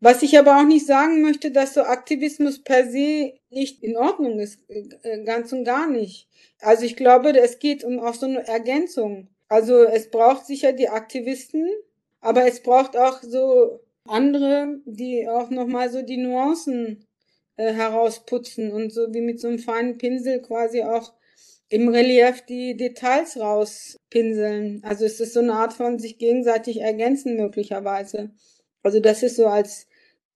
Was ich aber auch nicht sagen möchte, dass so Aktivismus per se nicht in Ordnung ist, äh, ganz und gar nicht. Also ich glaube, es geht um auch so eine Ergänzung. Also es braucht sicher die Aktivisten, aber es braucht auch so andere, die auch nochmal so die Nuancen äh, herausputzen und so wie mit so einem feinen Pinsel quasi auch im Relief die Details rauspinseln. Also es ist so eine Art von sich gegenseitig ergänzen möglicherweise. Also das ist so als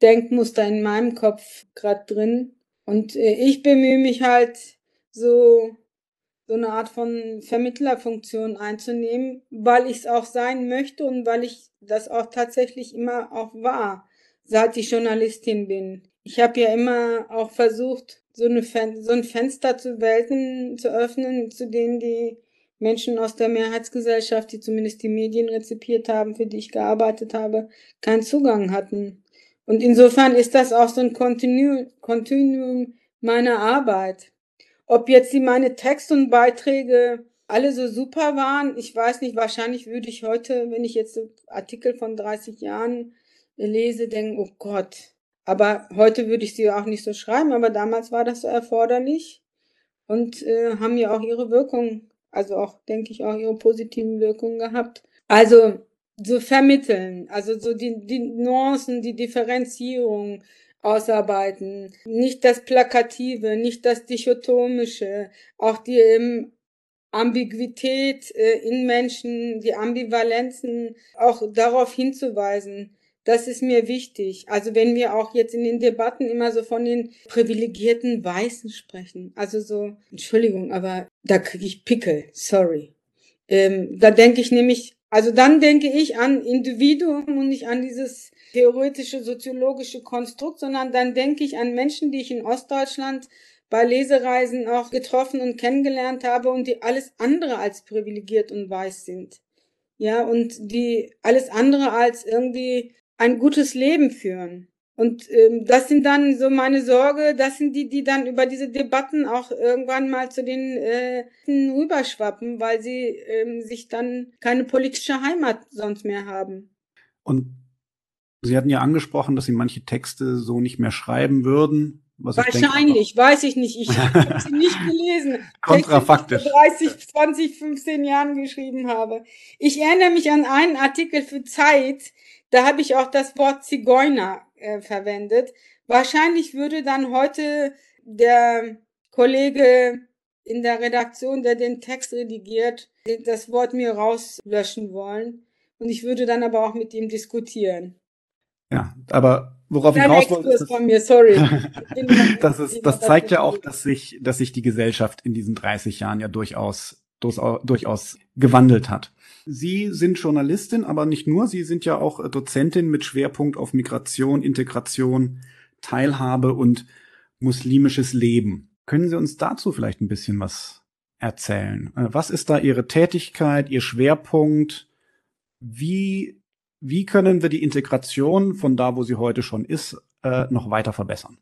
Denkmuster in meinem Kopf gerade drin. Und äh, ich bemühe mich halt so so eine Art von Vermittlerfunktion einzunehmen, weil ich es auch sein möchte und weil ich das auch tatsächlich immer auch war, seit ich Journalistin bin. Ich habe ja immer auch versucht, so, eine Fen so ein Fenster zu Welten zu öffnen, zu denen die Menschen aus der Mehrheitsgesellschaft, die zumindest die Medien rezipiert haben, für die ich gearbeitet habe, keinen Zugang hatten. Und insofern ist das auch so ein Kontinuum, meiner Arbeit. Ob jetzt die meine Texte und Beiträge alle so super waren, ich weiß nicht, wahrscheinlich würde ich heute, wenn ich jetzt Artikel von 30 Jahren lese, denken, oh Gott. Aber heute würde ich sie auch nicht so schreiben, aber damals war das so erforderlich und äh, haben ja auch ihre Wirkung, also auch, denke ich, auch ihre positiven Wirkungen gehabt. Also so vermitteln, also so die, die Nuancen, die Differenzierung, ausarbeiten. Nicht das Plakative, nicht das Dichotomische, auch die ähm, Ambiguität äh, in Menschen, die Ambivalenzen, auch darauf hinzuweisen. Das ist mir wichtig. Also wenn wir auch jetzt in den Debatten immer so von den privilegierten Weißen sprechen, also so, Entschuldigung, aber da kriege ich Pickel, sorry. Ähm, da denke ich nämlich, also dann denke ich an Individuum und nicht an dieses theoretische soziologische Konstrukt, sondern dann denke ich an Menschen, die ich in Ostdeutschland bei Lesereisen auch getroffen und kennengelernt habe und die alles andere als privilegiert und weiß sind. Ja, und die alles andere als irgendwie ein gutes Leben führen. Und ähm, das sind dann so meine Sorge, das sind die, die dann über diese Debatten auch irgendwann mal zu den äh, rüberschwappen, weil sie ähm, sich dann keine politische Heimat sonst mehr haben. Und Sie hatten ja angesprochen, dass Sie manche Texte so nicht mehr schreiben würden. Wahrscheinlich, denke, weiß ich nicht. Ich habe sie nicht gelesen. Kontrafaktisch. Texte, die ich vor 30, 20, 15 Jahren geschrieben habe. Ich erinnere mich an einen Artikel für Zeit, da habe ich auch das Wort Zigeuner äh, verwendet. Wahrscheinlich würde dann heute der Kollege in der Redaktion, der den Text redigiert, das Wort mir rauslöschen wollen. Und ich würde dann aber auch mit ihm diskutieren. Ja, aber worauf ich raus wollte, ist, von mir, sorry. das, ist, das zeigt ja auch, dass sich, dass sich die Gesellschaft in diesen 30 Jahren ja durchaus, durchaus gewandelt hat. Sie sind Journalistin, aber nicht nur. Sie sind ja auch Dozentin mit Schwerpunkt auf Migration, Integration, Teilhabe und muslimisches Leben. Können Sie uns dazu vielleicht ein bisschen was erzählen? Äh, was ist da Ihre Tätigkeit, Ihr Schwerpunkt? Wie wie können wir die Integration von da, wo sie heute schon ist, äh, noch weiter verbessern?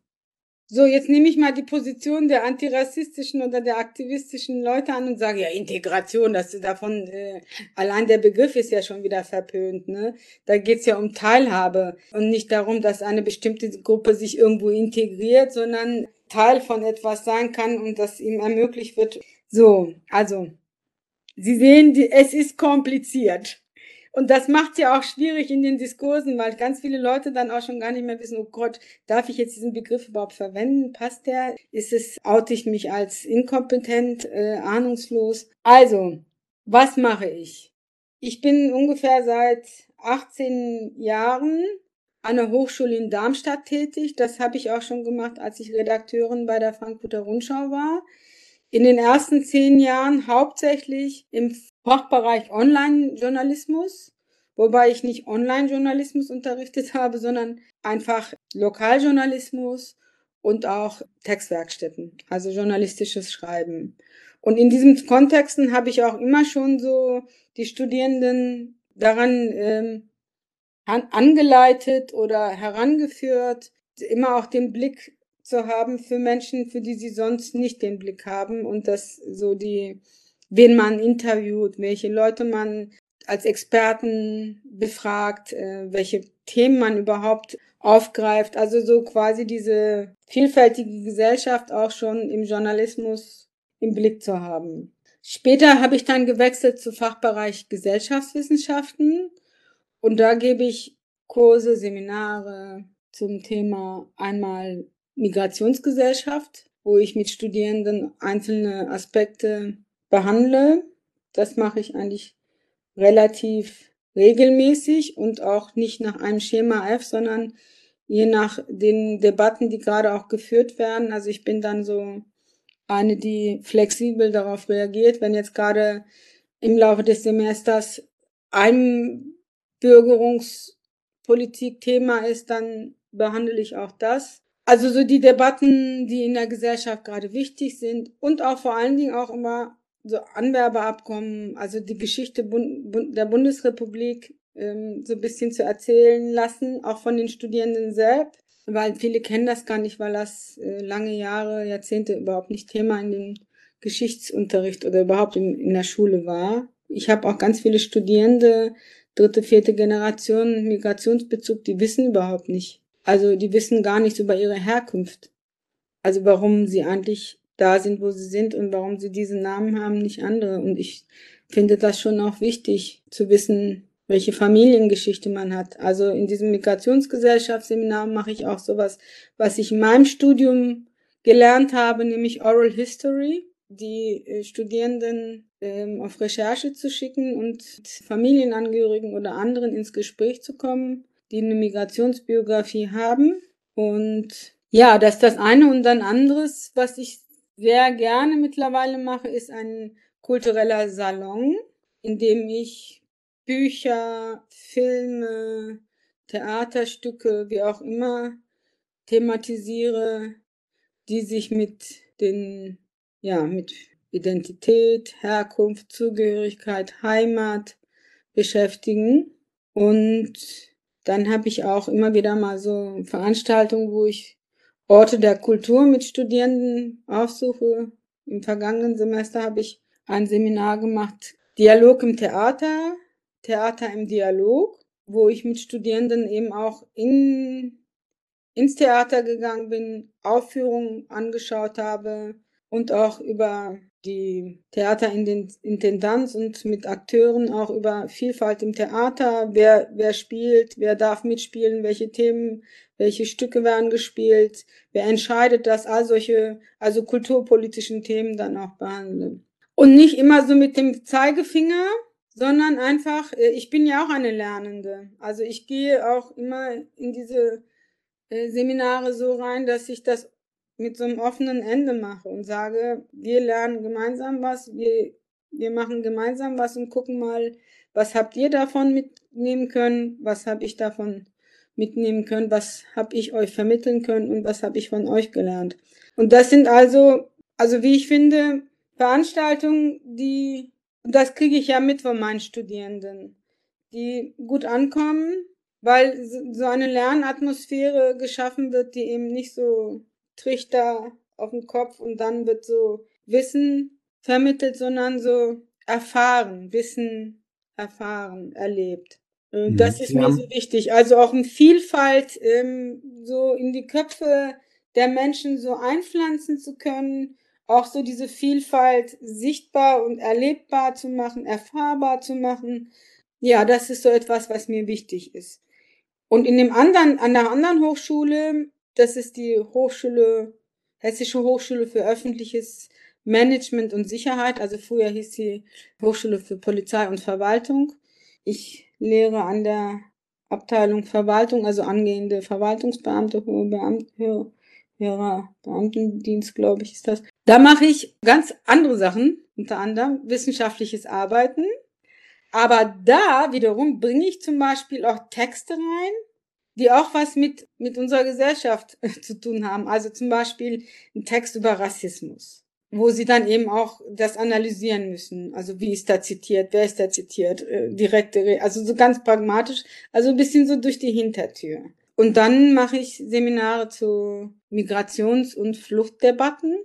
So, jetzt nehme ich mal die Position der antirassistischen oder der aktivistischen Leute an und sage, ja, Integration, das ist davon, äh, allein der Begriff ist ja schon wieder verpönt, ne? Da geht's ja um Teilhabe und nicht darum, dass eine bestimmte Gruppe sich irgendwo integriert, sondern Teil von etwas sein kann und das ihm ermöglicht wird. So, also, Sie sehen, es ist kompliziert. Und das macht ja auch schwierig in den Diskursen, weil ganz viele Leute dann auch schon gar nicht mehr wissen, oh Gott, darf ich jetzt diesen Begriff überhaupt verwenden? Passt der? Ist es, oute ich mich als inkompetent, äh, ahnungslos? Also, was mache ich? Ich bin ungefähr seit 18 Jahren an der Hochschule in Darmstadt tätig. Das habe ich auch schon gemacht, als ich Redakteurin bei der Frankfurter Rundschau war. In den ersten zehn Jahren hauptsächlich im Fachbereich Online-Journalismus, wobei ich nicht Online-Journalismus unterrichtet habe, sondern einfach Lokaljournalismus und auch Textwerkstätten, also journalistisches Schreiben. Und in diesen Kontexten habe ich auch immer schon so die Studierenden daran ähm, angeleitet oder herangeführt, immer auch den Blick zu haben für Menschen, für die sie sonst nicht den Blick haben und dass so die, wen man interviewt, welche Leute man als Experten befragt, äh, welche Themen man überhaupt aufgreift. Also so quasi diese vielfältige Gesellschaft auch schon im Journalismus im Blick zu haben. Später habe ich dann gewechselt zu Fachbereich Gesellschaftswissenschaften und da gebe ich Kurse, Seminare zum Thema einmal Migrationsgesellschaft, wo ich mit Studierenden einzelne Aspekte behandle. Das mache ich eigentlich relativ regelmäßig und auch nicht nach einem Schema F, sondern je nach den Debatten, die gerade auch geführt werden. Also ich bin dann so eine, die flexibel darauf reagiert, wenn jetzt gerade im Laufe des Semesters Einbürgerungspolitik Thema ist, dann behandle ich auch das. Also so die Debatten, die in der Gesellschaft gerade wichtig sind und auch vor allen Dingen auch immer so Anwerbeabkommen, also die Geschichte der Bundesrepublik ähm, so ein bisschen zu erzählen lassen, auch von den Studierenden selbst, weil viele kennen das gar nicht, weil das äh, lange Jahre, Jahrzehnte überhaupt nicht Thema in dem Geschichtsunterricht oder überhaupt in, in der Schule war. Ich habe auch ganz viele Studierende, dritte, vierte Generation Migrationsbezug, die wissen überhaupt nicht. Also die wissen gar nichts über ihre Herkunft. Also warum sie eigentlich da sind, wo sie sind und warum sie diesen Namen haben, nicht andere. Und ich finde das schon auch wichtig zu wissen, welche Familiengeschichte man hat. Also in diesem Migrationsgesellschaftsseminar mache ich auch sowas, was ich in meinem Studium gelernt habe, nämlich Oral History, die äh, Studierenden ähm, auf Recherche zu schicken und Familienangehörigen oder anderen ins Gespräch zu kommen, die eine Migrationsbiografie haben. Und ja, das ist das eine und dann anderes, was ich sehr gerne mittlerweile mache, ist ein kultureller Salon, in dem ich Bücher, Filme, Theaterstücke, wie auch immer, thematisiere, die sich mit den, ja, mit Identität, Herkunft, Zugehörigkeit, Heimat beschäftigen. Und dann habe ich auch immer wieder mal so Veranstaltungen, wo ich Orte der Kultur mit Studierenden aufsuche. Im vergangenen Semester habe ich ein Seminar gemacht, Dialog im Theater, Theater im Dialog, wo ich mit Studierenden eben auch in, ins Theater gegangen bin, Aufführungen angeschaut habe und auch über die Theaterintendanz und mit Akteuren auch über Vielfalt im Theater, wer, wer spielt, wer darf mitspielen, welche Themen, welche Stücke werden gespielt, wer entscheidet das, all solche, also kulturpolitischen Themen dann auch behandeln. Und nicht immer so mit dem Zeigefinger, sondern einfach, äh, ich bin ja auch eine Lernende. Also ich gehe auch immer in diese äh, Seminare so rein, dass ich das mit so einem offenen Ende mache und sage, wir lernen gemeinsam was, wir, wir machen gemeinsam was und gucken mal, was habt ihr davon mitnehmen können, was habe ich davon mitnehmen können, was habe ich euch vermitteln können und was habe ich von euch gelernt. Und das sind also, also wie ich finde, Veranstaltungen, die, das kriege ich ja mit von meinen Studierenden, die gut ankommen, weil so eine Lernatmosphäre geschaffen wird, die eben nicht so Trichter auf dem Kopf und dann wird so Wissen vermittelt, sondern so erfahren, Wissen erfahren, erlebt. Mhm. Das ist ja. mir so wichtig. Also auch eine Vielfalt ähm, so in die Köpfe der Menschen so einpflanzen zu können, auch so diese Vielfalt sichtbar und erlebbar zu machen, erfahrbar zu machen. Ja, das ist so etwas, was mir wichtig ist. Und in dem anderen, an der anderen Hochschule das ist die Hochschule, Hessische Hochschule für öffentliches Management und Sicherheit. Also früher hieß sie Hochschule für Polizei und Verwaltung. Ich lehre an der Abteilung Verwaltung, also angehende Verwaltungsbeamte, hohe Beamte, Beamtendienst, glaube ich, ist das. Da mache ich ganz andere Sachen, unter anderem wissenschaftliches Arbeiten. Aber da wiederum bringe ich zum Beispiel auch Texte rein, die auch was mit, mit unserer Gesellschaft zu tun haben. Also zum Beispiel ein Text über Rassismus, wo sie dann eben auch das analysieren müssen. Also wie ist da zitiert, wer ist da zitiert, äh, direkte, also so ganz pragmatisch, also ein bisschen so durch die Hintertür. Und dann mache ich Seminare zu Migrations- und Fluchtdebatten,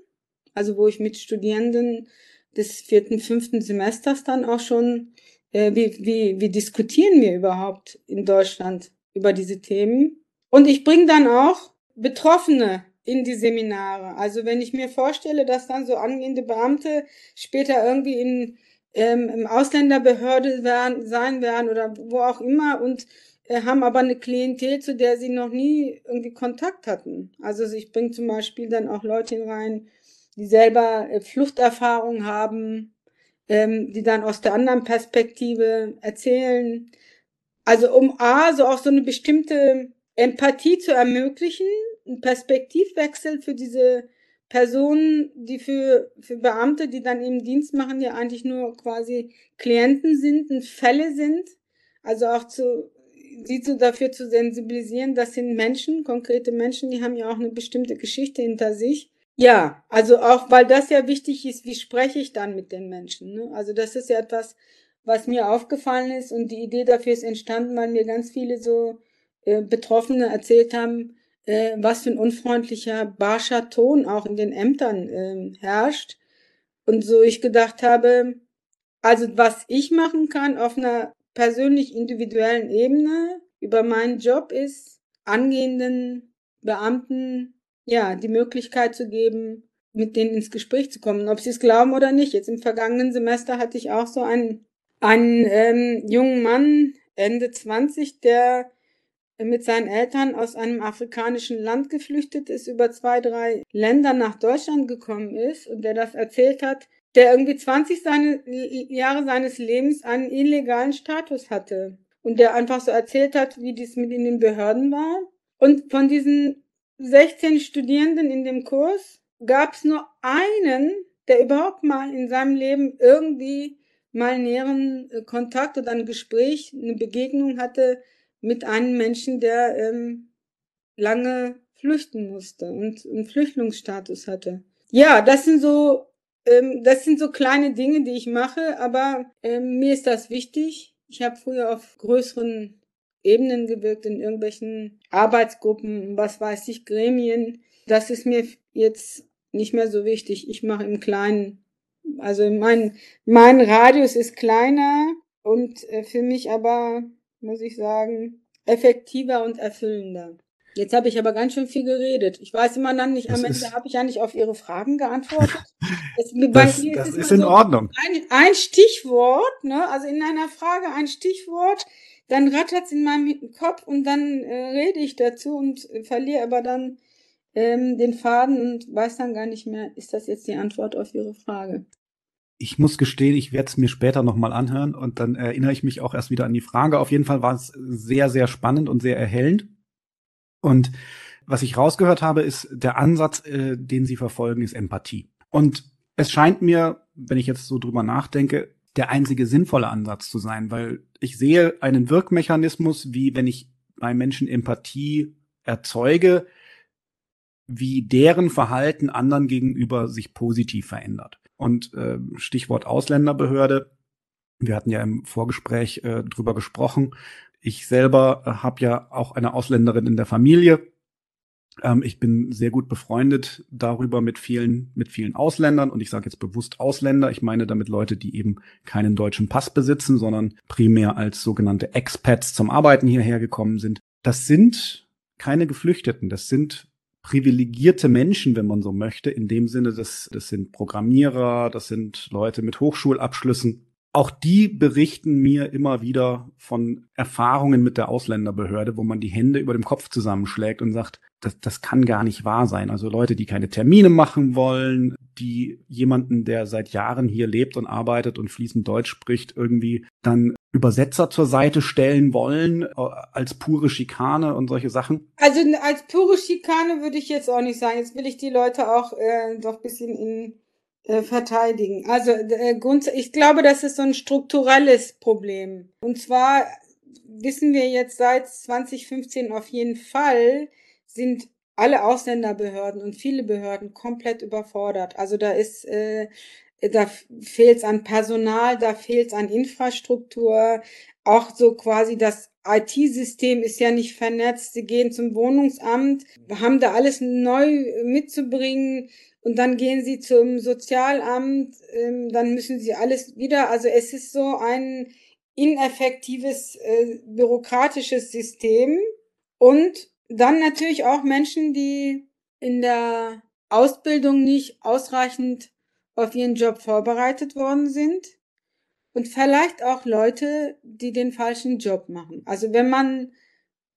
also wo ich mit Studierenden des vierten, fünften Semesters dann auch schon, äh, wie, wie, wie diskutieren wir überhaupt in Deutschland über diese Themen. Und ich bringe dann auch Betroffene in die Seminare. Also wenn ich mir vorstelle, dass dann so angehende Beamte später irgendwie in ähm, im Ausländerbehörde werden, sein werden oder wo auch immer und äh, haben aber eine Klientel, zu der sie noch nie irgendwie Kontakt hatten. Also ich bringe zum Beispiel dann auch Leute rein, die selber äh, Fluchterfahrung haben, ähm, die dann aus der anderen Perspektive erzählen. Also um A, so auch so eine bestimmte Empathie zu ermöglichen, einen Perspektivwechsel für diese Personen, die für, für Beamte, die dann eben Dienst machen, ja eigentlich nur quasi Klienten sind und Fälle sind. Also auch zu sie so dafür zu sensibilisieren, das sind Menschen, konkrete Menschen, die haben ja auch eine bestimmte Geschichte hinter sich. Ja, also auch, weil das ja wichtig ist, wie spreche ich dann mit den Menschen. Ne? Also das ist ja etwas, was mir aufgefallen ist und die Idee dafür ist entstanden, weil mir ganz viele so äh, Betroffene erzählt haben, äh, was für ein unfreundlicher, barscher Ton auch in den Ämtern äh, herrscht. Und so ich gedacht habe, also was ich machen kann auf einer persönlich individuellen Ebene über meinen Job ist, angehenden Beamten ja die Möglichkeit zu geben, mit denen ins Gespräch zu kommen, ob sie es glauben oder nicht. Jetzt im vergangenen Semester hatte ich auch so einen, einen ähm, jungen Mann, Ende 20, der mit seinen Eltern aus einem afrikanischen Land geflüchtet ist, über zwei, drei Länder nach Deutschland gekommen ist und der das erzählt hat, der irgendwie 20 seine, Jahre seines Lebens einen illegalen Status hatte und der einfach so erzählt hat, wie dies mit in den Behörden war. Und von diesen 16 Studierenden in dem Kurs gab es nur einen, der überhaupt mal in seinem Leben irgendwie mal näheren äh, Kontakt oder ein Gespräch, eine Begegnung hatte mit einem Menschen, der ähm, lange flüchten musste und einen Flüchtlingsstatus hatte. Ja, das sind so ähm, das sind so kleine Dinge, die ich mache, aber ähm, mir ist das wichtig. Ich habe früher auf größeren Ebenen gewirkt, in irgendwelchen Arbeitsgruppen, was weiß ich, Gremien. Das ist mir jetzt nicht mehr so wichtig. Ich mache im Kleinen. Also mein, mein Radius ist kleiner und äh, für mich aber, muss ich sagen, effektiver und erfüllender. Jetzt habe ich aber ganz schön viel geredet. Ich weiß immer dann nicht, das am Ende habe ich ja nicht auf Ihre Fragen geantwortet. Es, das, das ist, ist in so Ordnung. Ein, ein, Stichwort, ne? also in einer Frage ein Stichwort, dann rattert es in meinem Kopf und dann äh, rede ich dazu und äh, verliere aber dann ähm, den Faden und weiß dann gar nicht mehr, ist das jetzt die Antwort auf Ihre Frage. Ich muss gestehen, ich werde es mir später nochmal anhören und dann erinnere ich mich auch erst wieder an die Frage. Auf jeden Fall war es sehr, sehr spannend und sehr erhellend. Und was ich rausgehört habe, ist der Ansatz, äh, den Sie verfolgen, ist Empathie. Und es scheint mir, wenn ich jetzt so drüber nachdenke, der einzige sinnvolle Ansatz zu sein, weil ich sehe einen Wirkmechanismus, wie wenn ich bei Menschen Empathie erzeuge, wie deren Verhalten anderen gegenüber sich positiv verändert. Und äh, Stichwort Ausländerbehörde, wir hatten ja im Vorgespräch äh, drüber gesprochen, ich selber äh, habe ja auch eine Ausländerin in der Familie. Ähm, ich bin sehr gut befreundet darüber mit vielen, mit vielen Ausländern und ich sage jetzt bewusst Ausländer. Ich meine damit Leute, die eben keinen deutschen Pass besitzen, sondern primär als sogenannte Expats zum Arbeiten hierher gekommen sind. Das sind keine Geflüchteten, das sind privilegierte Menschen, wenn man so möchte, in dem Sinne, dass das sind Programmierer, das sind Leute mit Hochschulabschlüssen, auch die berichten mir immer wieder von Erfahrungen mit der Ausländerbehörde, wo man die Hände über dem Kopf zusammenschlägt und sagt, das, das kann gar nicht wahr sein. Also Leute, die keine Termine machen wollen, die jemanden, der seit Jahren hier lebt und arbeitet und fließend Deutsch spricht, irgendwie dann Übersetzer zur Seite stellen wollen äh, als pure Schikane und solche Sachen? Also als pure Schikane würde ich jetzt auch nicht sagen. Jetzt will ich die Leute auch äh, doch bisschen in äh, verteidigen. Also äh, ich glaube, das ist so ein strukturelles Problem. Und zwar wissen wir jetzt seit 2015 auf jeden Fall, sind alle Ausländerbehörden und viele Behörden komplett überfordert. Also da ist, äh, da fehlt es an Personal, da fehlt es an Infrastruktur. Auch so quasi das IT-System ist ja nicht vernetzt. Sie gehen zum Wohnungsamt, haben da alles neu mitzubringen und dann gehen sie zum Sozialamt, ähm, dann müssen sie alles wieder. Also es ist so ein ineffektives äh, bürokratisches System und dann natürlich auch Menschen, die in der Ausbildung nicht ausreichend auf ihren Job vorbereitet worden sind und vielleicht auch Leute, die den falschen Job machen. Also wenn man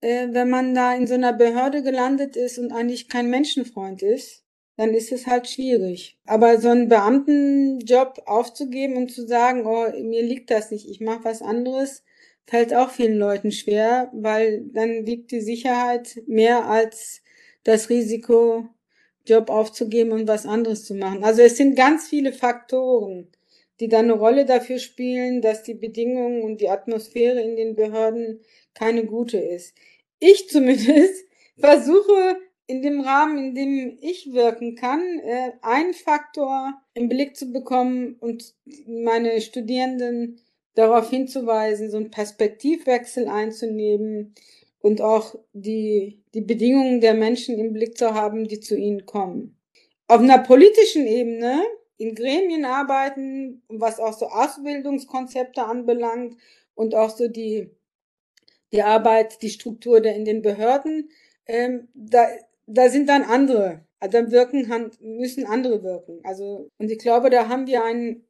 äh, wenn man da in so einer Behörde gelandet ist und eigentlich kein Menschenfreund ist, dann ist es halt schwierig. Aber so einen Beamtenjob aufzugeben und zu sagen, oh, mir liegt das nicht, ich mache was anderes, fällt auch vielen Leuten schwer, weil dann wiegt die Sicherheit mehr als das Risiko, Job aufzugeben und was anderes zu machen. Also es sind ganz viele Faktoren, die dann eine Rolle dafür spielen, dass die Bedingungen und die Atmosphäre in den Behörden keine gute ist. Ich zumindest versuche in dem Rahmen, in dem ich wirken kann, äh, einen Faktor im Blick zu bekommen und meine Studierenden darauf hinzuweisen, so einen Perspektivwechsel einzunehmen und auch die, die Bedingungen der Menschen im Blick zu haben, die zu ihnen kommen. Auf einer politischen Ebene, in Gremien arbeiten, was auch so Ausbildungskonzepte anbelangt und auch so die, die Arbeit, die Struktur der in den Behörden, ähm, da, da sind dann andere, also dann wirken, müssen andere wirken. Also, und ich glaube, da haben wir einen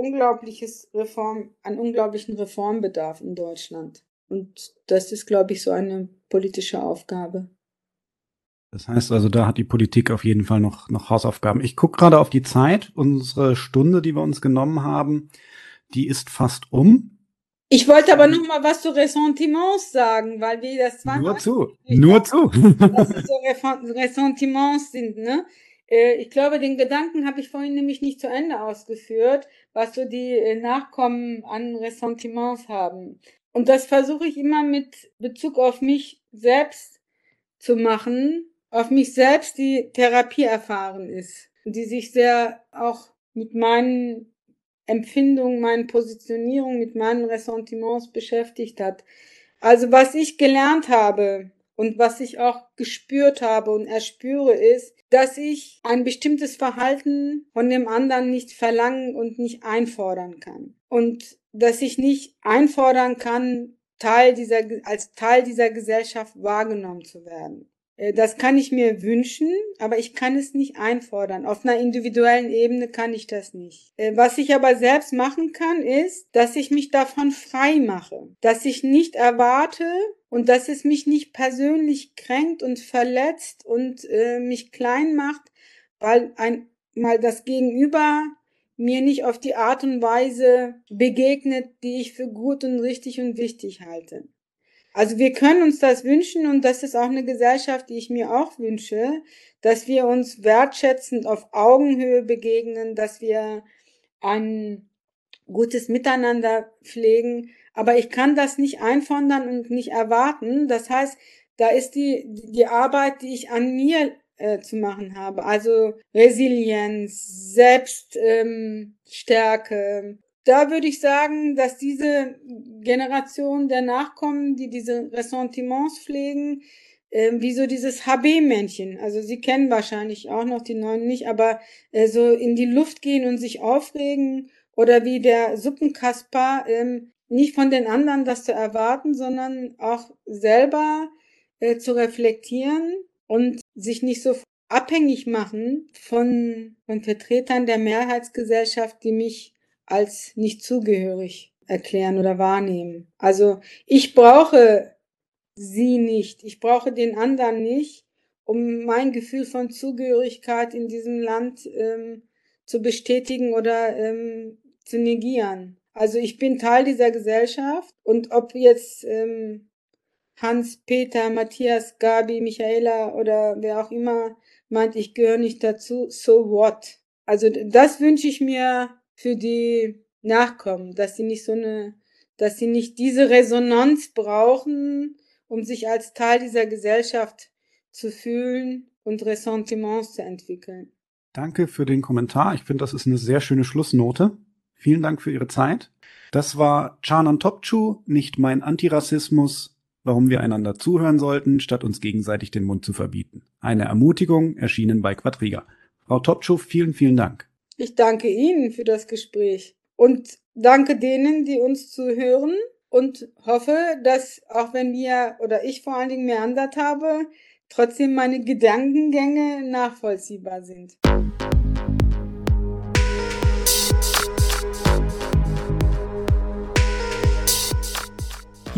unglaubliches Reform, einen unglaublichen Reformbedarf in Deutschland. Und das ist, glaube ich, so eine politische Aufgabe. Das heißt also, da hat die Politik auf jeden Fall noch, noch Hausaufgaben. Ich gucke gerade auf die Zeit. Unsere Stunde, die wir uns genommen haben, die ist fast um. Ich wollte aber noch mal was zu Ressentiments sagen, weil wir das Nur zu, nur zu. Dass so Ressentiments sind, ne? Äh, ich glaube, den Gedanken habe ich vorhin nämlich nicht zu Ende ausgeführt, was so die äh, Nachkommen an Ressentiments haben. Und das versuche ich immer mit Bezug auf mich selbst zu machen, auf mich selbst, die Therapie erfahren ist, die sich sehr auch mit meinen Empfindungen, meinen Positionierungen, mit meinen Ressentiments beschäftigt hat. Also was ich gelernt habe und was ich auch gespürt habe und erspüre ist, dass ich ein bestimmtes Verhalten von dem anderen nicht verlangen und nicht einfordern kann. Und dass ich nicht einfordern kann, Teil dieser, als Teil dieser Gesellschaft wahrgenommen zu werden. Äh, das kann ich mir wünschen, aber ich kann es nicht einfordern. Auf einer individuellen Ebene kann ich das nicht. Äh, was ich aber selbst machen kann, ist, dass ich mich davon frei mache. Dass ich nicht erwarte und dass es mich nicht persönlich kränkt und verletzt und äh, mich klein macht, weil ein mal das Gegenüber mir nicht auf die Art und Weise begegnet, die ich für gut und richtig und wichtig halte. Also wir können uns das wünschen und das ist auch eine Gesellschaft, die ich mir auch wünsche, dass wir uns wertschätzend auf Augenhöhe begegnen, dass wir ein gutes Miteinander pflegen. Aber ich kann das nicht einfordern und nicht erwarten. Das heißt, da ist die, die Arbeit, die ich an mir äh, zu machen habe. Also Resilienz, Selbststärke, ähm, da würde ich sagen, dass diese Generation der Nachkommen, die diese Ressentiments pflegen, äh, wie so dieses HB-Männchen, also sie kennen wahrscheinlich auch noch die Neuen nicht, aber äh, so in die Luft gehen und sich aufregen oder wie der Suppenkasper, äh, nicht von den anderen das zu erwarten, sondern auch selber äh, zu reflektieren und sich nicht so abhängig machen von, von Vertretern der Mehrheitsgesellschaft, die mich als nicht zugehörig erklären oder wahrnehmen. Also ich brauche sie nicht, ich brauche den anderen nicht, um mein Gefühl von Zugehörigkeit in diesem Land ähm, zu bestätigen oder ähm, zu negieren. Also ich bin Teil dieser Gesellschaft und ob jetzt ähm, Hans, Peter, Matthias, Gabi, Michaela oder wer auch immer meint, ich gehöre nicht dazu, so what? Also das wünsche ich mir für die Nachkommen, dass sie nicht so eine, dass sie nicht diese Resonanz brauchen, um sich als Teil dieser Gesellschaft zu fühlen und Ressentiments zu entwickeln. Danke für den Kommentar. Ich finde, das ist eine sehr schöne Schlussnote. Vielen Dank für Ihre Zeit. Das war Chanan Topchu, nicht mein Antirassismus, warum wir einander zuhören sollten, statt uns gegenseitig den Mund zu verbieten. Eine Ermutigung, erschienen bei Quadriga. Frau Topchu, vielen, vielen Dank. Ich danke Ihnen für das Gespräch und danke denen, die uns zuhören und hoffe, dass auch wenn wir oder ich vor allen Dingen meandert habe, trotzdem meine Gedankengänge nachvollziehbar sind.